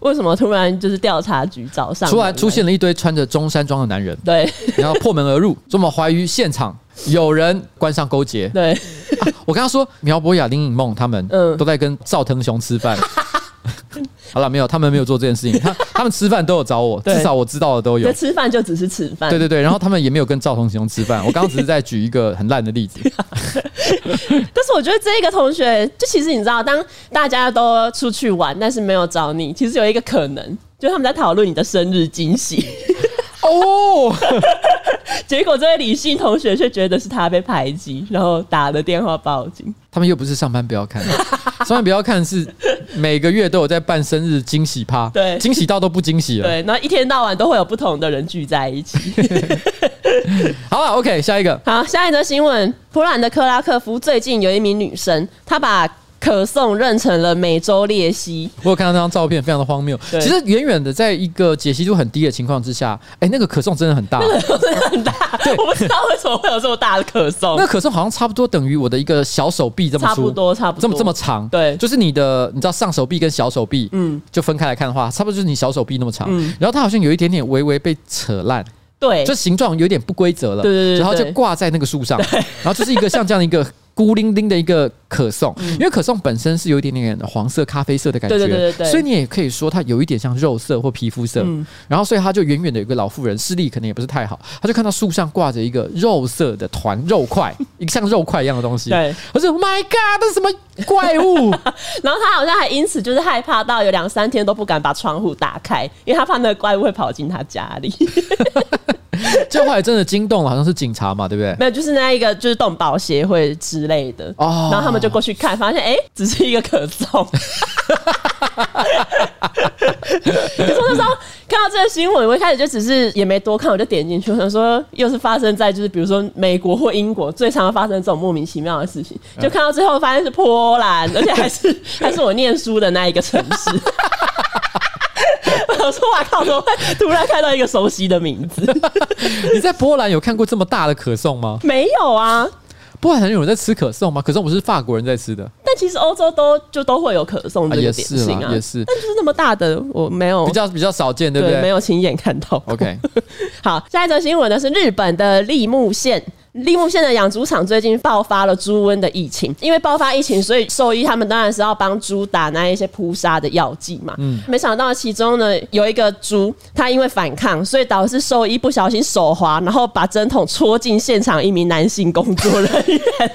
为什么突然就是调查局早上突然出现了一堆穿着中山装的男人？对，然后破门而入，这么怀疑现场有人关上勾结。对、啊，我跟他说苗博雅、林颖梦他们都在跟赵腾雄吃饭。*laughs* 好了，没有，他们没有做这件事情。*laughs* 他他们吃饭都有找我，至少我知道的都有。吃饭就只是吃饭。对对对，然后他们也没有跟赵同雄吃饭。我刚刚只是 *laughs* 在举一个很烂的例子。*laughs* 但是我觉得这一个同学，就其实你知道，当大家都出去玩，但是没有找你，其实有一个可能，就是他们在讨论你的生日惊喜。哦，*laughs* 结果这位李姓同学却觉得是他被排挤，然后打了电话报警。他们又不是上班不要看，*laughs* 上班不要看是每个月都有在办生日惊喜趴，对，惊喜到都不惊喜了。对，那一天到晚都会有不同的人聚在一起。*laughs* 好了，OK，下一个。好，下一则新闻：波兰的克拉克夫最近有一名女生，她把可颂认成了美洲鬣蜥。我有看到那张照片，非常的荒谬。其实远远的，在一个解析度很低的情况之下，哎、欸，那个可颂真的很大，真的很大。*laughs* 对，我不知道为什么会有这么大的可颂。那可颂好像差不多等于我的一个小手臂这么粗，差不多，差不多这么这么长。对，就是你的，你知道上手臂跟小手臂，嗯，就分开来看的话，差不多就是你小手臂那么长。嗯，然后它好像有一点点微微被扯烂。对，就形状有点不规则了。对对对，然后就挂在那个树上，然后就是一个像这样的一个孤零零的一个可颂，因为可颂本身是有一点点黄色、咖啡色的感觉，对对对，所以你也可以说它有一点像肉色或皮肤色。然后，所以他就远远的有个老妇人，视力可能也不是太好，他就看到树上挂着一个肉色的团肉块，*laughs* 一个像肉块一样的东西。对，我说 My God，这是什么怪物？*laughs* 然后他好像还因此就是害怕到有两三天都不敢把窗户打开，因为他怕那个怪物会跑进他家里。*laughs* *laughs* 就后来真的惊动了，好像是警察嘛，对不对？没有，就是那一个就是动保协会之类的哦。然后他们就过去看，发现哎、欸，只是一个可颂。*laughs* 可是那时候看到这个新闻，我一开始就只是也没多看，我就点进去，我想说又是发生在就是比如说美国或英国最常发生这种莫名其妙的事情，就看到最后发现是波兰，而且还是还是我念书的那一个城市。我说：“哇靠！怎么会突然看到一个熟悉的名字？*laughs* 你在波兰有看过这么大的可颂吗？没有啊。波兰有人在吃可颂吗？可颂不是法国人在吃的。但其实欧洲都就都会有可颂这个点心啊，也是。但就是那么大的，我没有比较比较少见，对不对？对没有亲眼看到。OK，*laughs* 好，下一则新闻呢是日本的立木县。”栃木县的养猪场最近爆发了猪瘟的疫情，因为爆发疫情，所以兽医他们当然是要帮猪打那一些扑杀的药剂嘛。嗯，没想到其中呢有一个猪，它因为反抗，所以导致兽医不小心手滑，然后把针筒戳进现场一名男性工作人员。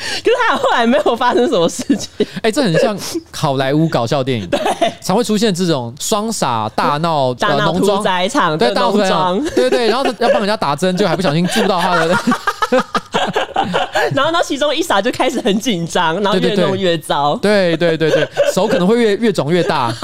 *laughs* 可是他后来没有发生什么事情。哎、欸，这很像好莱坞搞笑电影，*laughs* 对，常会出现这种双傻大闹大闹屠宰场，对，大屠宰场，对对，然后要帮人家打针，就还不小心住到他的。*laughs* *laughs* 然后呢，其中一傻就开始很紧张，然后越弄越糟。对对对对，*laughs* 手可能会越越肿越大。*laughs*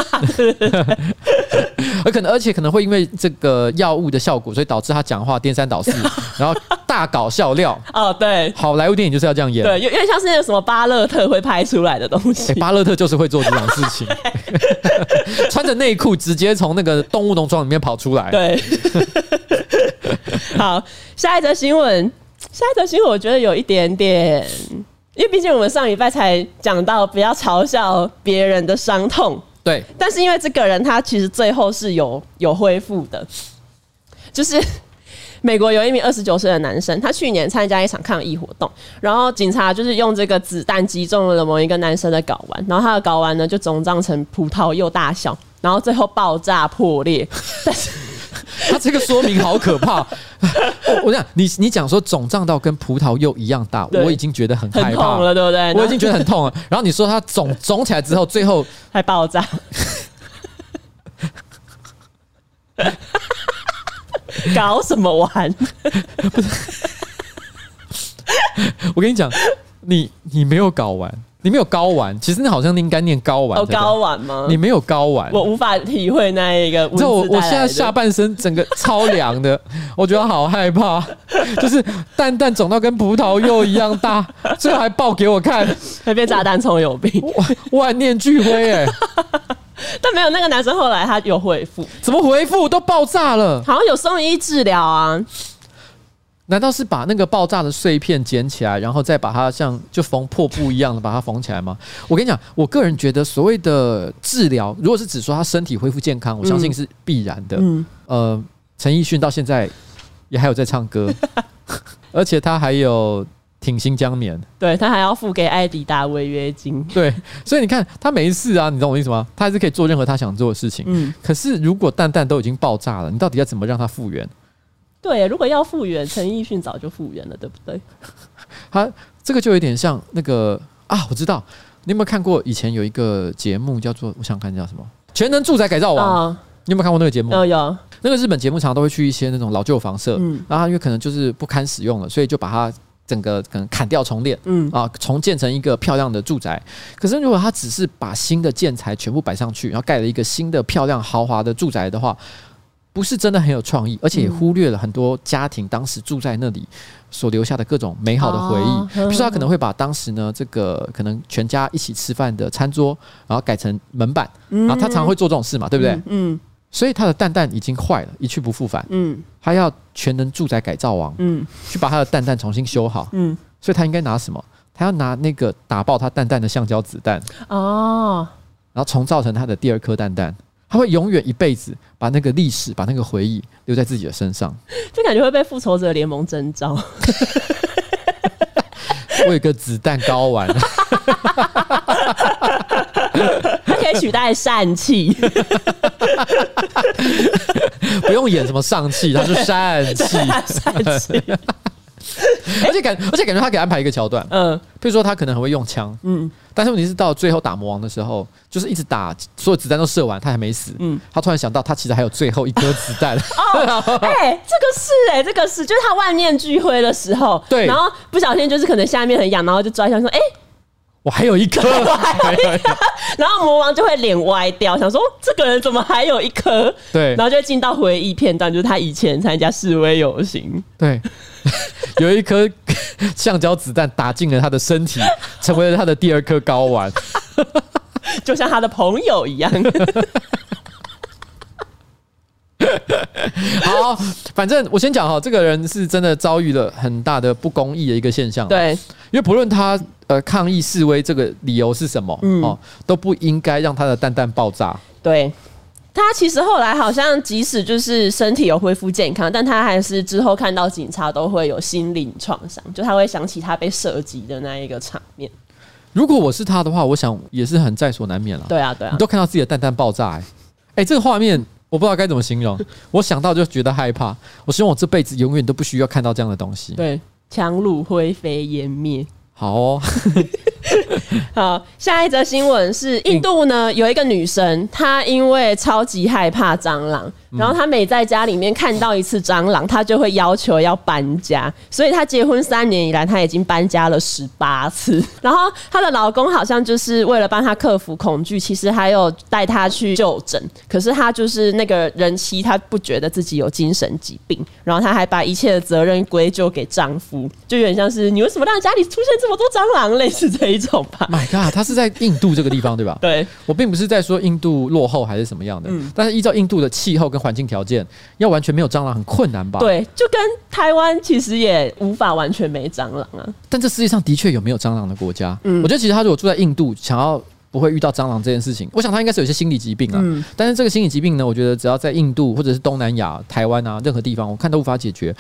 而可能而且可能会因为这个药物的效果，所以导致他讲话颠三倒四，然后大搞笑料。哦，对，好莱坞电影就是要这样演。对，有点像是那个什么巴勒特会拍出来的东西。巴勒特就是会做这种事情，穿着内裤直接从那个动物农庄里面跑出来。对。好，下一则新闻。下一则新闻，我觉得有一点点，因为毕竟我们上礼拜才讲到不要嘲笑别人的伤痛，对。但是因为这个人他其实最后是有有恢复的，就是 *laughs* 美国有一名二十九岁的男生，他去年参加一场抗议活动，然后警察就是用这个子弹击中了某一个男生的睾丸，然后他的睾丸呢就肿胀成葡萄柚大小，然后最后爆炸破裂，但是。*laughs* 他这个说明好可怕！*laughs* 我我讲你你讲说肿胀到跟葡萄柚一样大，我已经觉得很害怕了，对不对？我已经觉得很痛了。然后你说它肿肿起来之后，最后 *laughs* 还爆炸，搞什么玩？不是，我跟你讲，你你没有搞完。你没有睾丸，其实那好像应该念睾丸。哦，睾丸吗？你没有睾丸，我无法体会那一个。你知道我我现在下半身整个超凉的，*laughs* 我觉得好害怕，*laughs* 就是蛋蛋肿到跟葡萄柚一样大，*laughs* 最后还爆给我看，还变炸弹葱有病，万念俱灰哎！但没有那个男生后来他有回复，怎么回复？都爆炸了，好像有送医治疗啊。难道是把那个爆炸的碎片捡起来，然后再把它像就缝破布一样的把它缝起来吗？我跟你讲，我个人觉得所谓的治疗，如果是只说他身体恢复健康，我相信是必然的。嗯，呃，陈奕迅到现在也还有在唱歌，*laughs* 而且他还有挺新疆棉，对，他还要付给艾迪达违约金。*laughs* 对，所以你看他没事啊，你懂我意思吗？他还是可以做任何他想做的事情。嗯，可是如果蛋蛋都已经爆炸了，你到底要怎么让他复原？对，如果要复原，陈奕迅早就复原了，对不对？*laughs* 他这个就有点像那个啊，我知道，你有没有看过以前有一个节目叫做，我想看叫什么《全能住宅改造王》？哦，你有没有看过那个节目？有有。那个日本节目常常都会去一些那种老旧房舍，嗯，然后因为可能就是不堪使用了，所以就把它整个可能砍掉重练，嗯啊，重建成一个漂亮的住宅。可是如果他只是把新的建材全部摆上去，然后盖了一个新的漂亮豪华的住宅的话，不是真的很有创意，而且也忽略了很多家庭当时住在那里所留下的各种美好的回忆。比如说，他可能会把当时呢这个可能全家一起吃饭的餐桌，然后改成门板，然后他常常会做这种事嘛，对不对？嗯。所以他的蛋蛋已经坏了，一去不复返。嗯。他要全能住宅改造王，嗯，去把他的蛋蛋重新修好。嗯。所以他应该拿什么？他要拿那个打爆他蛋蛋的橡胶子弹。哦。然后重造成他的第二颗蛋蛋。他会永远一辈子把那个历史、把那个回忆留在自己的身上，*laughs* 就感觉会被复仇者联盟征召。*laughs* 我有个子弹睾丸，*laughs* 他可以取代疝气，不用演什么上气，他是疝气，疝气。*laughs* 而且感，而且感觉他给安排一个桥段，嗯，比如说他可能很会用枪，嗯，但是问题是到最后打魔王的时候，就是一直打，所有子弹都射完，他还没死，嗯，他突然想到他其实还有最后一颗子弹，*laughs* 哦，哎、欸，这个是哎、欸，这个是，就是他万念俱灰的时候，对，然后不小心就是可能下面很痒，然后就抓一下说，哎、欸。*laughs* 我还有一颗，然后魔王就会脸歪掉，想说这个人怎么还有一颗？对，然后就会进到回忆片段，就是他以前参加示威游行，对，*laughs* 有一颗 *laughs* 橡胶子弹打进了他的身体，*laughs* 成为了他的第二颗睾丸，就像他的朋友一样。好，反正我先讲哈，这个人是真的遭遇了很大的不公义的一个现象。对，因为不论他呃抗议示威这个理由是什么，嗯，哦，都不应该让他的蛋蛋爆炸。对，他其实后来好像即使就是身体有恢复健康，但他还是之后看到警察都会有心灵创伤，就他会想起他被射击的那一个场面。如果我是他的话，我想也是很在所难免了。对啊，对啊，你都看到自己的蛋蛋爆炸，欸，哎，哎，这个画面。我不知道该怎么形容，我想到就觉得害怕。我希望我这辈子永远都不需要看到这样的东西。对，强弩灰飞烟灭。好哦，*laughs* *laughs* 好，下一则新闻是印度呢，有一个女生，她因为超级害怕蟑螂。然后她每在家里面看到一次蟑螂，她就会要求要搬家。所以她结婚三年以来，她已经搬家了十八次。*laughs* 然后她的老公好像就是为了帮她克服恐惧，其实还有带她去就诊。可是她就是那个人妻，她不觉得自己有精神疾病，然后她还把一切的责任归咎给丈夫，就有点像是你为什么让家里出现这么多蟑螂，类似这一种吧。*laughs* My God，她是在印度这个地方对吧？*laughs* 对，我并不是在说印度落后还是什么样的，嗯，但是依照印度的气候跟环境条件，要完全没有蟑螂很困难吧？对，就跟台湾其实也无法完全没蟑螂啊。但这世界上的确有没有蟑螂的国家。嗯，我觉得其实他如果住在印度，想要不会遇到蟑螂这件事情，我想他应该是有一些心理疾病啊。嗯，但是这个心理疾病呢，我觉得只要在印度或者是东南亚、台湾啊任何地方，我看都无法解决。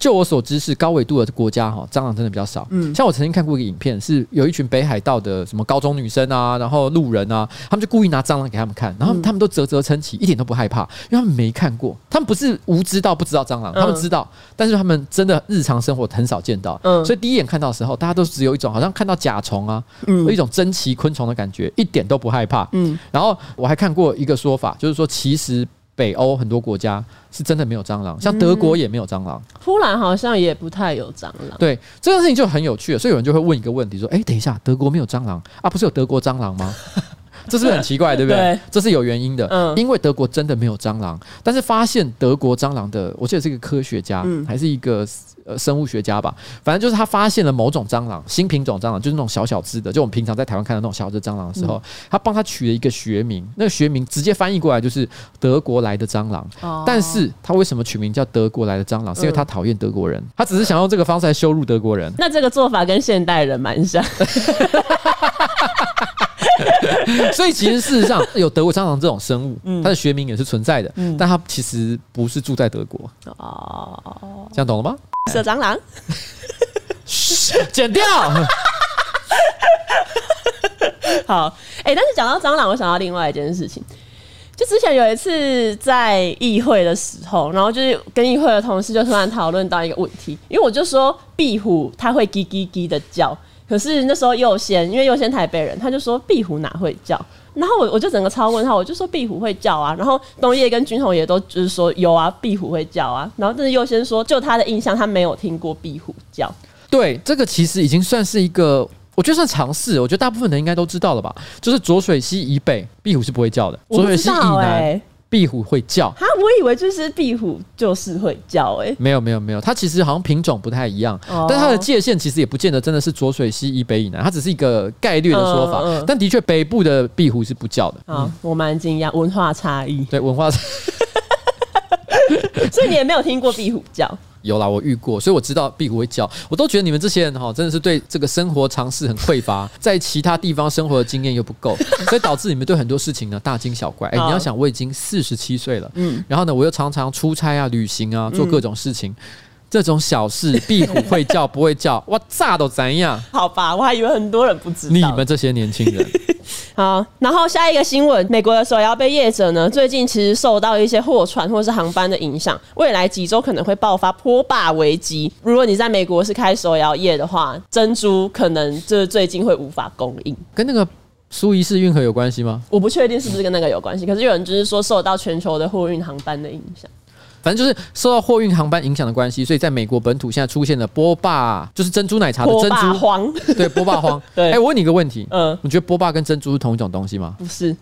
就我所知，是高纬度的国家哈，蟑螂真的比较少。嗯，像我曾经看过一个影片，是有一群北海道的什么高中女生啊，然后路人啊，他们就故意拿蟑螂给他们看，然后他们都啧啧称奇，一点都不害怕，因为他们没看过。他们不是无知到不知道蟑螂，他们知道，但是他们真的日常生活很少见到。嗯，所以第一眼看到的时候，大家都只有一种好像看到甲虫啊，有一种珍奇昆虫的感觉，一点都不害怕。嗯，然后我还看过一个说法，就是说其实。北欧很多国家是真的没有蟑螂，像德国也没有蟑螂，波兰好像也不太有蟑螂。对，这件事情就很有趣了，所以有人就会问一个问题，说：“诶，等一下，德国没有蟑螂啊？不是有德国蟑螂吗？”这是很奇怪，对不对？对，这是有原因的。嗯，因为德国真的没有蟑螂，但是发现德国蟑螂的，我记得是一个科学家，还是一个呃生物学家吧。反正就是他发现了某种蟑螂，新品种蟑螂，就是那种小小只的，就我们平常在台湾看到那种小只蟑螂的时候，他帮他取了一个学名，那个学名直接翻译过来就是德国来的蟑螂。但是他为什么取名叫德国来的蟑螂？是因为他讨厌德国人，他只是想用这个方式来羞辱德国人。那这个做法跟现代人蛮像。*laughs* *laughs* 所以其实事实上有德国蟑螂这种生物，它的学名也是存在的，但它其实不是住在德国。哦，这样懂了吗？色蟑螂，嘘，*laughs* 剪掉。*laughs* 好，哎，但是讲到蟑螂，我想到另外一件事情，就之前有一次在议会的时候，然后就是跟议会的同事就突然讨论到一个问题，因为我就说壁虎它会叽叽叽的叫。可是那时候祐先，因为祐先台北人，他就说壁虎哪会叫？然后我我就整个超问他，我就说壁虎会叫啊。然后东叶跟君宏也都就是说有啊，壁虎会叫啊。然后但是祐先说，就他的印象，他没有听过壁虎叫。对，这个其实已经算是一个，我觉得算常识。我觉得大部分人应该都知道了吧？就是浊水溪以北，壁虎是不会叫的；浊水溪以南，壁虎会叫。啊，我以为就是壁虎就是会叫，欸，哎，没有没有没有，它其实好像品种不太一样，哦，但它的界限其实也不见得真的是浊水溪以北以南，它只是一个概率的说法。嗯嗯，但的确，北部的壁虎是不叫的。啊，嗯，我蛮惊讶，文化差异。对，文化差异。*laughs* 所以你也没有听过壁虎叫？有啦，我遇过，所以我知道壁虎会叫。我都觉得你们这些人哈，真的是对这个生活常识很匮乏，在其他地方生活的经验又不够，*laughs* 所以导致你们对很多事情呢大惊小怪。哎、欸，你要想，我已经四十七岁了，嗯，然后呢，我又常常出差啊、旅行啊，做各种事情。嗯这种小事，壁虎会叫 *laughs* 不会叫，我，炸都怎样？好吧，我还以为很多人不知道。你们这些年轻人，*laughs* 好。然后下一个新闻，美国的手摇杯业者呢，最近其实受到一些货船或是航班的影响，未来几周可能会爆发坡霸危机。如果你在美国是开手摇业的话，珍珠可能就是最近会无法供应。跟那个苏伊士运河有关系吗？我不确定是不是跟那个有关系，可是有人就是说受到全球的货运航班的影响。反正就是受到货运航班影响的关系，所以在美国本土现在出现了波霸，就是珍珠奶茶的珍珠荒，对，波霸荒。*laughs* 对，哎、欸，我问你一个问题，嗯，你觉得波霸跟珍珠是同一种东西吗？不是。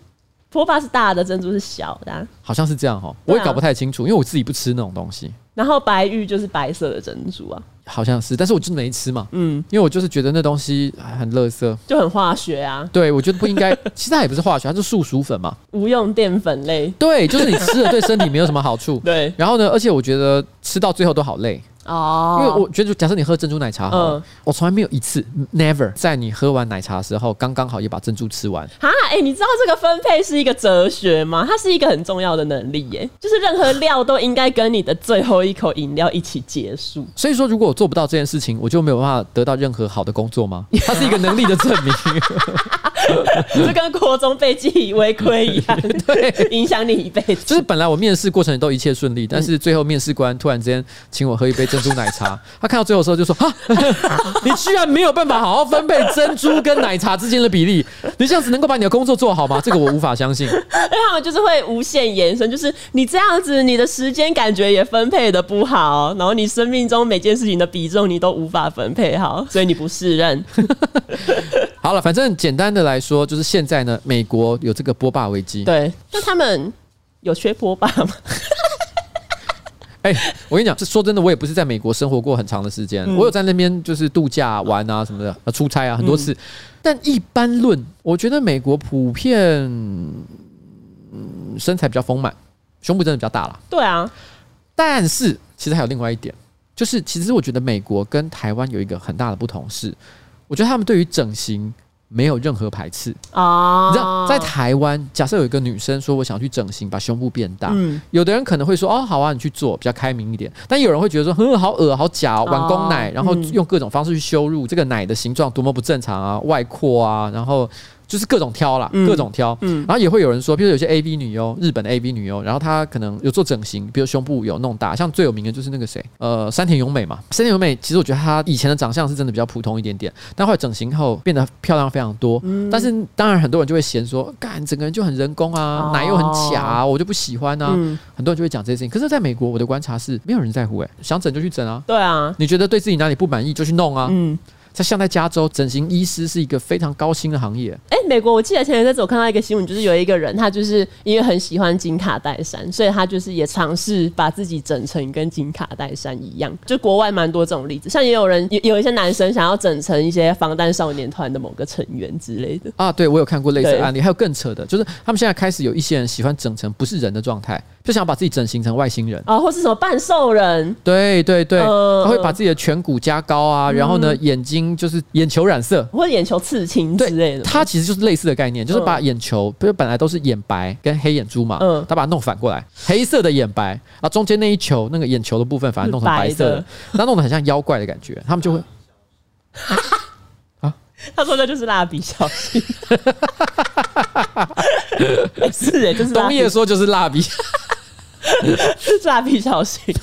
波霸是大的，珍珠是小的，啊，好像是这样哈，我也搞不太清楚，因为我自己不吃那种东西。然后白玉就是白色的珍珠啊，好像是，但是我就是没吃嘛，嗯，因为我就是觉得那东西很垃圾，就很化学啊。对，我觉得不应该，*laughs* 其实它也不是化学，它是树薯粉嘛，无用淀粉类。对，就是你吃了对身体没有什么好处。*laughs* 对，然后呢，而且我觉得吃到最后都好累。哦，因为我觉得，假设你喝珍珠奶茶，嗯，我从来没有一次，never 在你喝完奶茶的时候，刚刚好也把珍珠吃完。哈，哎、欸，你知道这个分配是一个哲学吗？它是一个很重要的能力，耶，就是任何料都应该跟你的最后一口饮料一起结束。所以说，如果我做不到这件事情，我就没有办法得到任何好的工作吗？*laughs* 它是一个能力的证明。*laughs* *laughs* *laughs* 就跟国中被记忆违规一样，*laughs* 对，影响你一辈子。就是本来我面试过程都一切顺利，但是最后面试官突然之间请我喝一杯珍珠奶茶，*laughs* 他看到最后的时候就说：“哈，你居然没有办法好好分配珍珠跟奶茶之间的比例，你这样子能够把你的工作做好吗？”这个我无法相信。因为他们就是会无限延伸，就是你这样子，你的时间感觉也分配的不好，然后你生命中每件事情的比重你都无法分配好，所以你不适任。好了，反正简单的来说，就是现在呢，美国有这个波霸危机。对，那他们有缺波霸吗？*laughs* 哎、欸，我跟你讲，这说真的，我也不是在美国生活过很长的时间，嗯、我有在那边就是度假玩啊什么的，出差啊很多次。嗯、但一般论，我觉得美国普遍、嗯、身材比较丰满，胸部真的比较大了。对啊，但是其实还有另外一点，就是其实我觉得美国跟台湾有一个很大的不同是。我觉得他们对于整形没有任何排斥啊！你知道，在台湾，假设有一个女生说我想要去整形，把胸部变大，嗯，有的人可能会说哦，好啊，你去做，比较开明一点。但有人会觉得说，嗯，好恶，好假，玩公奶，然后用各种方式去羞辱这个奶的形状多么不正常啊，外扩啊，然后。就是各种挑啦，各种挑，嗯，然后也会有人说，比如有些 AV 女优，日本的 AV 女优，然后她可能有做整形，比如胸部有弄大，像最有名的就是那个谁，呃，山田咏美嘛。山田咏美其实我觉得她以前的长相是真的比较普通一点点，但后来整形后变得漂亮非常多。嗯，但是当然很多人就会嫌说，干整个人就很人工啊，奶又很假啊，我就不喜欢啊。嗯，很多人就会讲这些事情。可是在美国，我的观察是没有人在乎，哎，想整就去整啊。对啊，你觉得对自己哪里不满意就去弄啊。嗯。在像在加州，整形医师是一个非常高薪的行业。哎，美国，我记得前阵子我看到一个新闻，就是有一个人，他就是因为很喜欢金卡戴珊，所以他就是也尝试把自己整成跟金卡戴珊一样。就国外蛮多这种例子，像也有人有 *laughs* 有一些男生想要整成一些防弹少年团的某个成员之类的。啊，对，我有看过类似案例，还有更扯的，就是他们现在开始有一些人喜欢整成不是人的状态。就想把自己整形成外星人。啊，或是什么半兽人？对对对，呃、他会把自己的颧骨加高啊，嗯、然后呢，眼睛就是眼球染色，或者眼球刺青之类的。他其实就是类似的概念，就是把眼球，不是本来都是眼白跟黑眼珠嘛，嗯，他把它弄反过来，黑色的眼白啊，中间那一球那个眼球的部分反而弄成白色的，那弄得很像妖怪的感觉，他们就会。*laughs* 他说那就是蜡笔小新，*laughs* 是哎，就是东叶说就是蜡笔，是 *laughs* 蜡笔小新，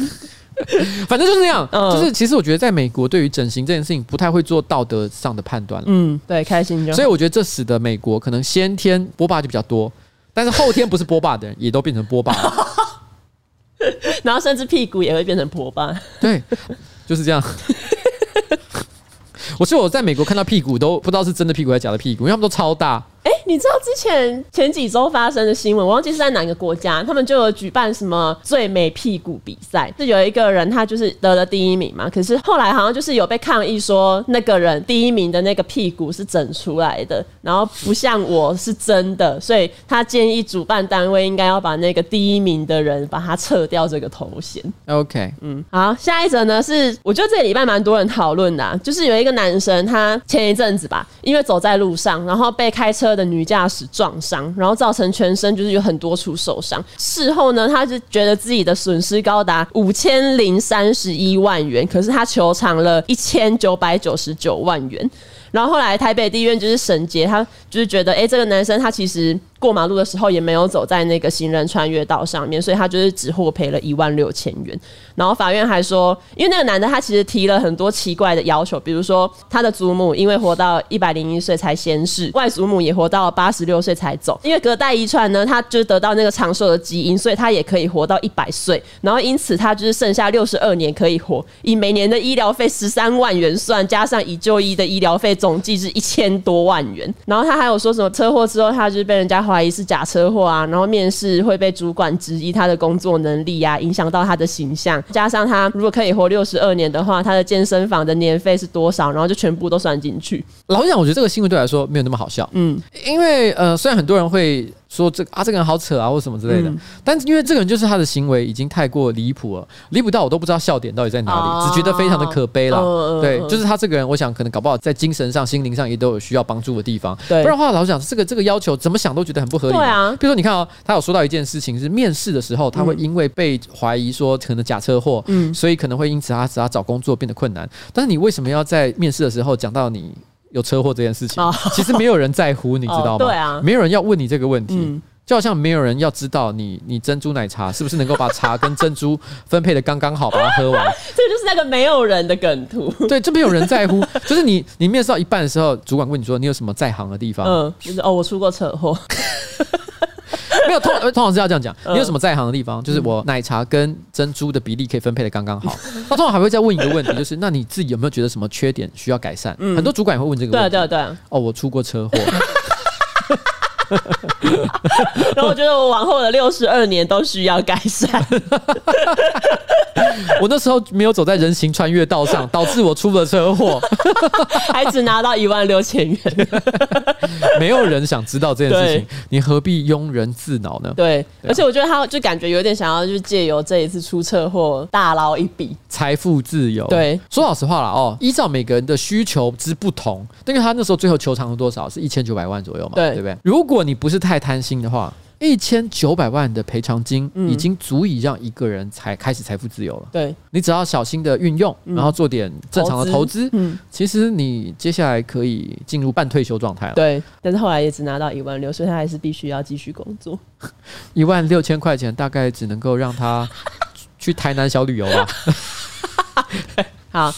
*laughs* 反正就是那样。嗯、就是其实我觉得在美国，对于整形这件事情不太会做道德上的判断。嗯，对，开心就。所以我觉得这使得美国可能先天波霸就比较多，但是后天不是波霸的人也都变成波霸了，*laughs* 然后甚至屁股也会变成波霸。对，就是这样。我说我在美国看到屁股都不知道是真的屁股还是假的屁股，因为他们都超大。哎、欸，你知道之前前几周发生的新闻，我忘记是在哪个国家，他们就有举办什么最美屁股比赛，是有一个人他就是得了第一名嘛，可是后来好像就是有被抗议说那个人第一名的那个屁股是整出来的，然后不像我是真的，所以他建议主办单位应该要把那个第一名的人把他撤掉这个头衔。OK，嗯，好，下一则呢是我觉得这个礼拜蛮多人讨论的啊，就是有一个男生他前一阵子吧，因为走在路上，然后被开车的女驾驶撞伤，然后造成全身就是有很多处受伤。事后呢，他是觉得自己的损失高达五千零三十一万元，可是他求偿了一千九百九十九万元。然后后来台北地院就是审结，他就是觉得，哎，这个男生他其实。过马路的时候也没有走在那个行人穿越道上面，所以他就是只获赔了一万六千元。然后法院还说，因为那个男的他其实提了很多奇怪的要求，比如说他的祖母因为活到一百零一岁才仙逝，外祖母也活到八十六岁才走。因为隔代遗传呢，他就得到那个长寿的基因，所以他也可以活到一百岁。然后因此他就是剩下六十二年可以活。以每年的医疗费十三万元算，加上已就医的医疗费，总计是一千多万元。然后他还有说什么车祸之后，他就是被人家怀疑是假车祸啊，然后面试会被主管质疑他的工作能力啊，影响到他的形象。加上他如果可以活六十二年的话，他的健身房的年费是多少？然后就全部都算进去。老实讲，我觉得这个新闻对我来说没有那么好笑。嗯，因为呃，虽然很多人会。说这啊，这个人好扯啊，或什么之类的。嗯、但因为这个人就是他的行为已经太过离谱了，离谱到我都不知道笑点到底在哪里，哦、只觉得非常的可悲了。哦、对，就是他这个人，我想可能搞不好在精神上、心灵上也都有需要帮助的地方。对，不然的话，老实讲，这个这个要求怎么想都觉得很不合理。对啊，比如说你看哦，他有说到一件事情是面试的时候，他会因为被怀疑说可能假车祸，嗯，所以可能会因此他使他找工作变得困难。但是你为什么要在面试的时候讲到你有车祸这件事情？哦、其实没有人在乎，*laughs* 你知道吗？对啊，没有人要问你这个问题。嗯就好像没有人要知道你你珍珠奶茶是不是能够把茶跟珍珠分配的刚刚好，把它喝完。*laughs* 这就是那个没有人的梗图。对，这没有人在乎。就是你你面试到一半的时候，主管问你说你有什么在行的地方？嗯，就是哦，我出过车祸。没有，通通常是要这样讲。你有什么在行的地方？就是我奶茶跟珍珠的比例可以分配的刚刚好。他通常还会再问一个问题，就是那你自己有没有觉得什么缺点需要改善？很多主管也会问这个问题。对对对。哦，我出过车祸。*laughs* 然后我觉得我往后的六十二年都需要改善。*laughs* 我那时候没有走在人行穿越道上，导致我出了车祸，*laughs* 还只拿到一万六千元。没有人想知道这件事情，你何必庸人自扰呢？对，而且我觉得他就感觉有点想要，就借由这一次出车祸大捞一笔财富自由。对，说老实话了哦，依照每个人的需求之不同，因为他那时候最后求偿了多少？是一千九百万左右嘛？对，对不对？如果如果你不是太贪心的话，一千九百万的赔偿金已经足以让一个人才开始财富自由了。对，你只要小心的运用，然后做点正常的投资，嗯，其实你接下来可以进入半退休状态了。对，但是后来也只拿到一万六，所以他还是必须要继续工作。*laughs* 一万六千块钱大概只能够让他去台南小旅游吧。*laughs* 好。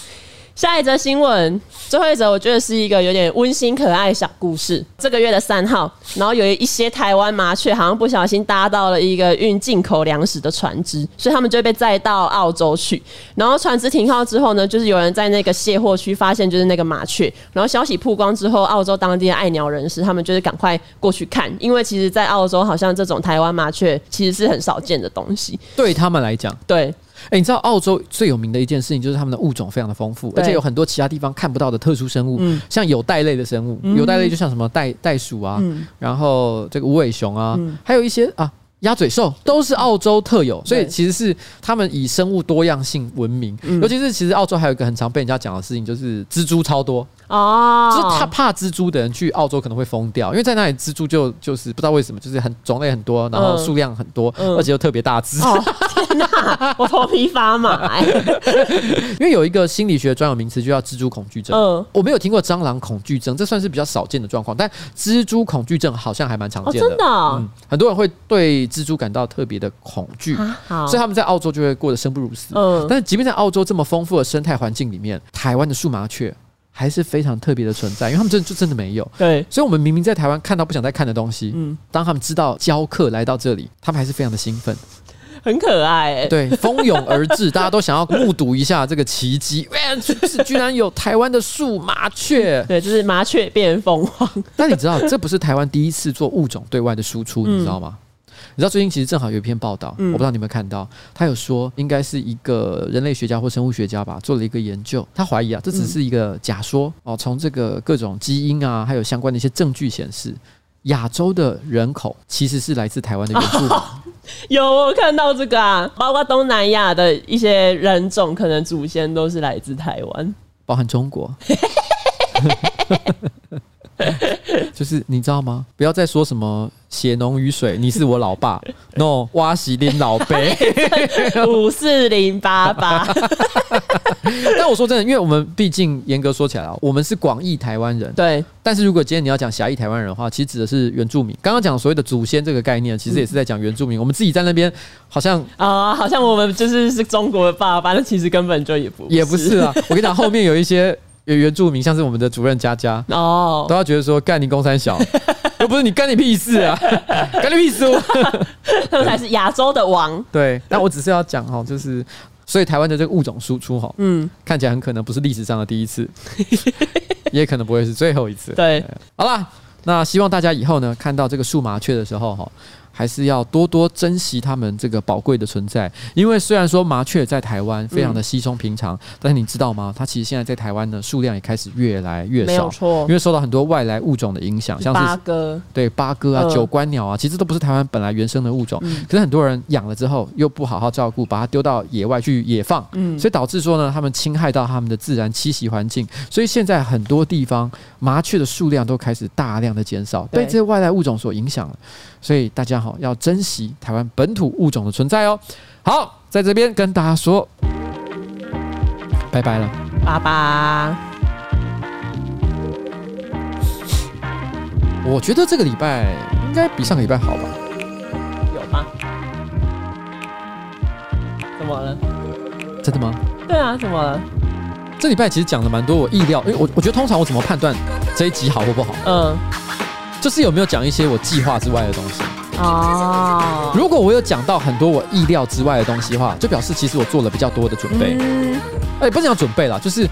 下一则新闻，最后一则，我觉得是一个有点温馨可爱小故事。这个月的三号，然后有一些台湾麻雀好像不小心搭到了一个运进口粮食的船只，所以他们就被载到澳洲去。然后船只停靠之后呢，就是有人在那个卸货区发现就是那个麻雀，然后消息曝光之后，澳洲当地的爱鸟人士他们就是赶快过去看，因为其实，在澳洲好像这种台湾麻雀其实是很少见的东西，对他们来讲，对。哎，欸、你知道澳洲最有名的一件事情就是他们的物种非常的丰富，而且有很多其他地方看不到的特殊生物，嗯、像有袋类的生物，有袋类就像什么袋袋鼠啊，嗯、然后这个无尾熊啊，嗯、还有一些啊。鸭嘴兽都是澳洲特有，所以其实是他们以生物多样性闻名。尤其是其实澳洲还有一个很常被人家讲的事情，就是蜘蛛超多哦。就是他怕蜘蛛的人去澳洲可能会疯掉，因为在那里蜘蛛就就是不知道为什么，就是很种类很多，然后数量很多，而且又特别大只。天哪，我头皮发麻。*laughs* 因为有一个心理学专有名词，就叫蜘蛛恐惧症。嗯，我没有听过蟑螂恐惧症，这算是比较少见的状况，但蜘蛛恐惧症好像还蛮常见的。真的，嗯，很多人会对。蜘蛛感到特别的恐惧，所以他们在澳洲就会过得生不如死。嗯，但是即便在澳洲这么丰富的生态环境里面，台湾的树麻雀还是非常特别的存在，因为他们真的就真的没有。对，所以我们明明在台湾看到不想再看的东西，嗯，当他们知道教课来到这里，他们还是非常的兴奋。很可爱、欸。对，蜂拥而至，*laughs* 大家都想要目睹一下这个奇迹。哎，是居然有台湾的树麻雀。对，就是麻雀变凤凰。*laughs* 但你知道，这不是台湾第一次做物种对外的输出，你知道吗？嗯你知道最近其实正好有一篇报道，嗯、我不知道你有没有看到，他有说应该是一个人类学家或生物学家吧，做了一个研究，他怀疑啊，这只是一个假说哦。从这个各种基因啊，还有相关的一些证据显示，亚洲的人口其实是来自台湾的原住民。*laughs* 哦、有我看到这个啊，包括东南亚的一些人种，可能祖先都是来自台湾，包含中国。*laughs* *laughs* 就是你知道吗？不要再说什么血浓于水，你是我老爸。*laughs* No，挖洗林老贝 *laughs* 五四零八八。但我说真的，因为我们毕竟严格说起来啊，我们是广义台湾人。对。但是如果今天你要讲狭义台湾人的话，其实指的是原住民。刚刚讲所谓的祖先这个概念，其实也是在讲原住民。嗯、我们自己在那边好像啊、呃，好像我们就是是中国的爸爸，那其实根本就也不也不是啊。我跟你讲，后面有一些。原住民像是我们的主任佳佳哦，都要觉得说干你公三小，又不是你干你屁事啊，*laughs* 干你屁事，*laughs* 他们才是亚洲的王。对，但我只是要讲哈，就是所以台湾的这个物种输出哈，嗯，看起来很可能不是历史上的第一次，也可能不会是最后一次。*laughs* 对，好啦，那希望大家以后呢，看到这个树麻雀的时候哈。还是要多多珍惜他们这个宝贵的存在，因为虽然说麻雀在台湾非常的稀松平常，嗯、但是你知道吗？它其实现在在台湾的数量也开始越来越少，没有错，因为受到很多外来物种的影响，像是八哥，对八哥啊、九官鸟啊，其实都不是台湾本来原生的物种，嗯、可是很多人养了之后又不好好照顾，把它丢到野外去野放，嗯，所以导致说呢，他们侵害到他们的自然栖息环境，所以现在很多地方麻雀的数量都开始大量的减少，被这些外来物种所影响了。所以大家好，要珍惜台湾本土物种的存在哦。好，在这边跟大家说拜拜了，拜拜。我觉得这个礼拜应该比上个礼拜好吧？有吗？怎么了？真的吗？对啊，怎么了？这礼拜其实讲了蛮多我意料，因为我我觉得通常我怎么判断这一集好或不好？嗯。就是有没有讲一些我计划之外的东西哦？如果我有讲到很多我意料之外的东西的话，就表示其实我做了比较多的准备。嗯，哎，不是讲准备啦，就是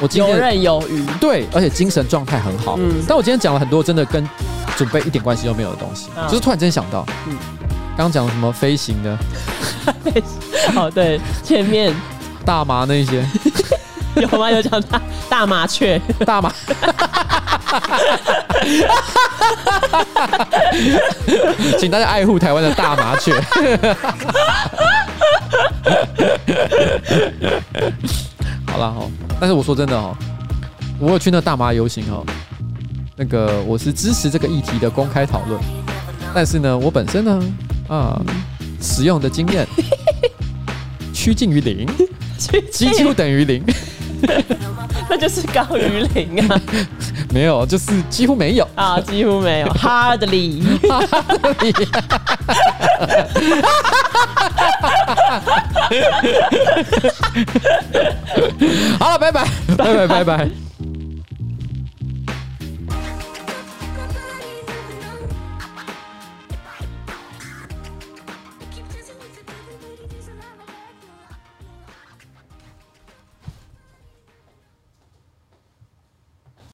我今天游刃有余。对，而且精神状态很好。嗯，但我今天讲了很多真的跟准备一点关系都没有的东西，就是突然间想到，嗯，刚刚讲了什么飞行的？*laughs* 哦，对，前面大麻那些 *laughs* 有吗？有讲大大麻雀大麻。*laughs* *laughs* 请大家爱护台湾的大麻雀。*laughs* 好了哈，但是我说真的哦，我有去那大麻游行哦，那个我是支持这个议题的公开讨论，但是呢，我本身呢啊，使用的经验 *laughs* 趋近于零，几乎等于零。那就是高于零啊，没有，就是几乎没有。啊，几乎没有，*laughs* hardly，好了，拜拜，拜拜，拜拜。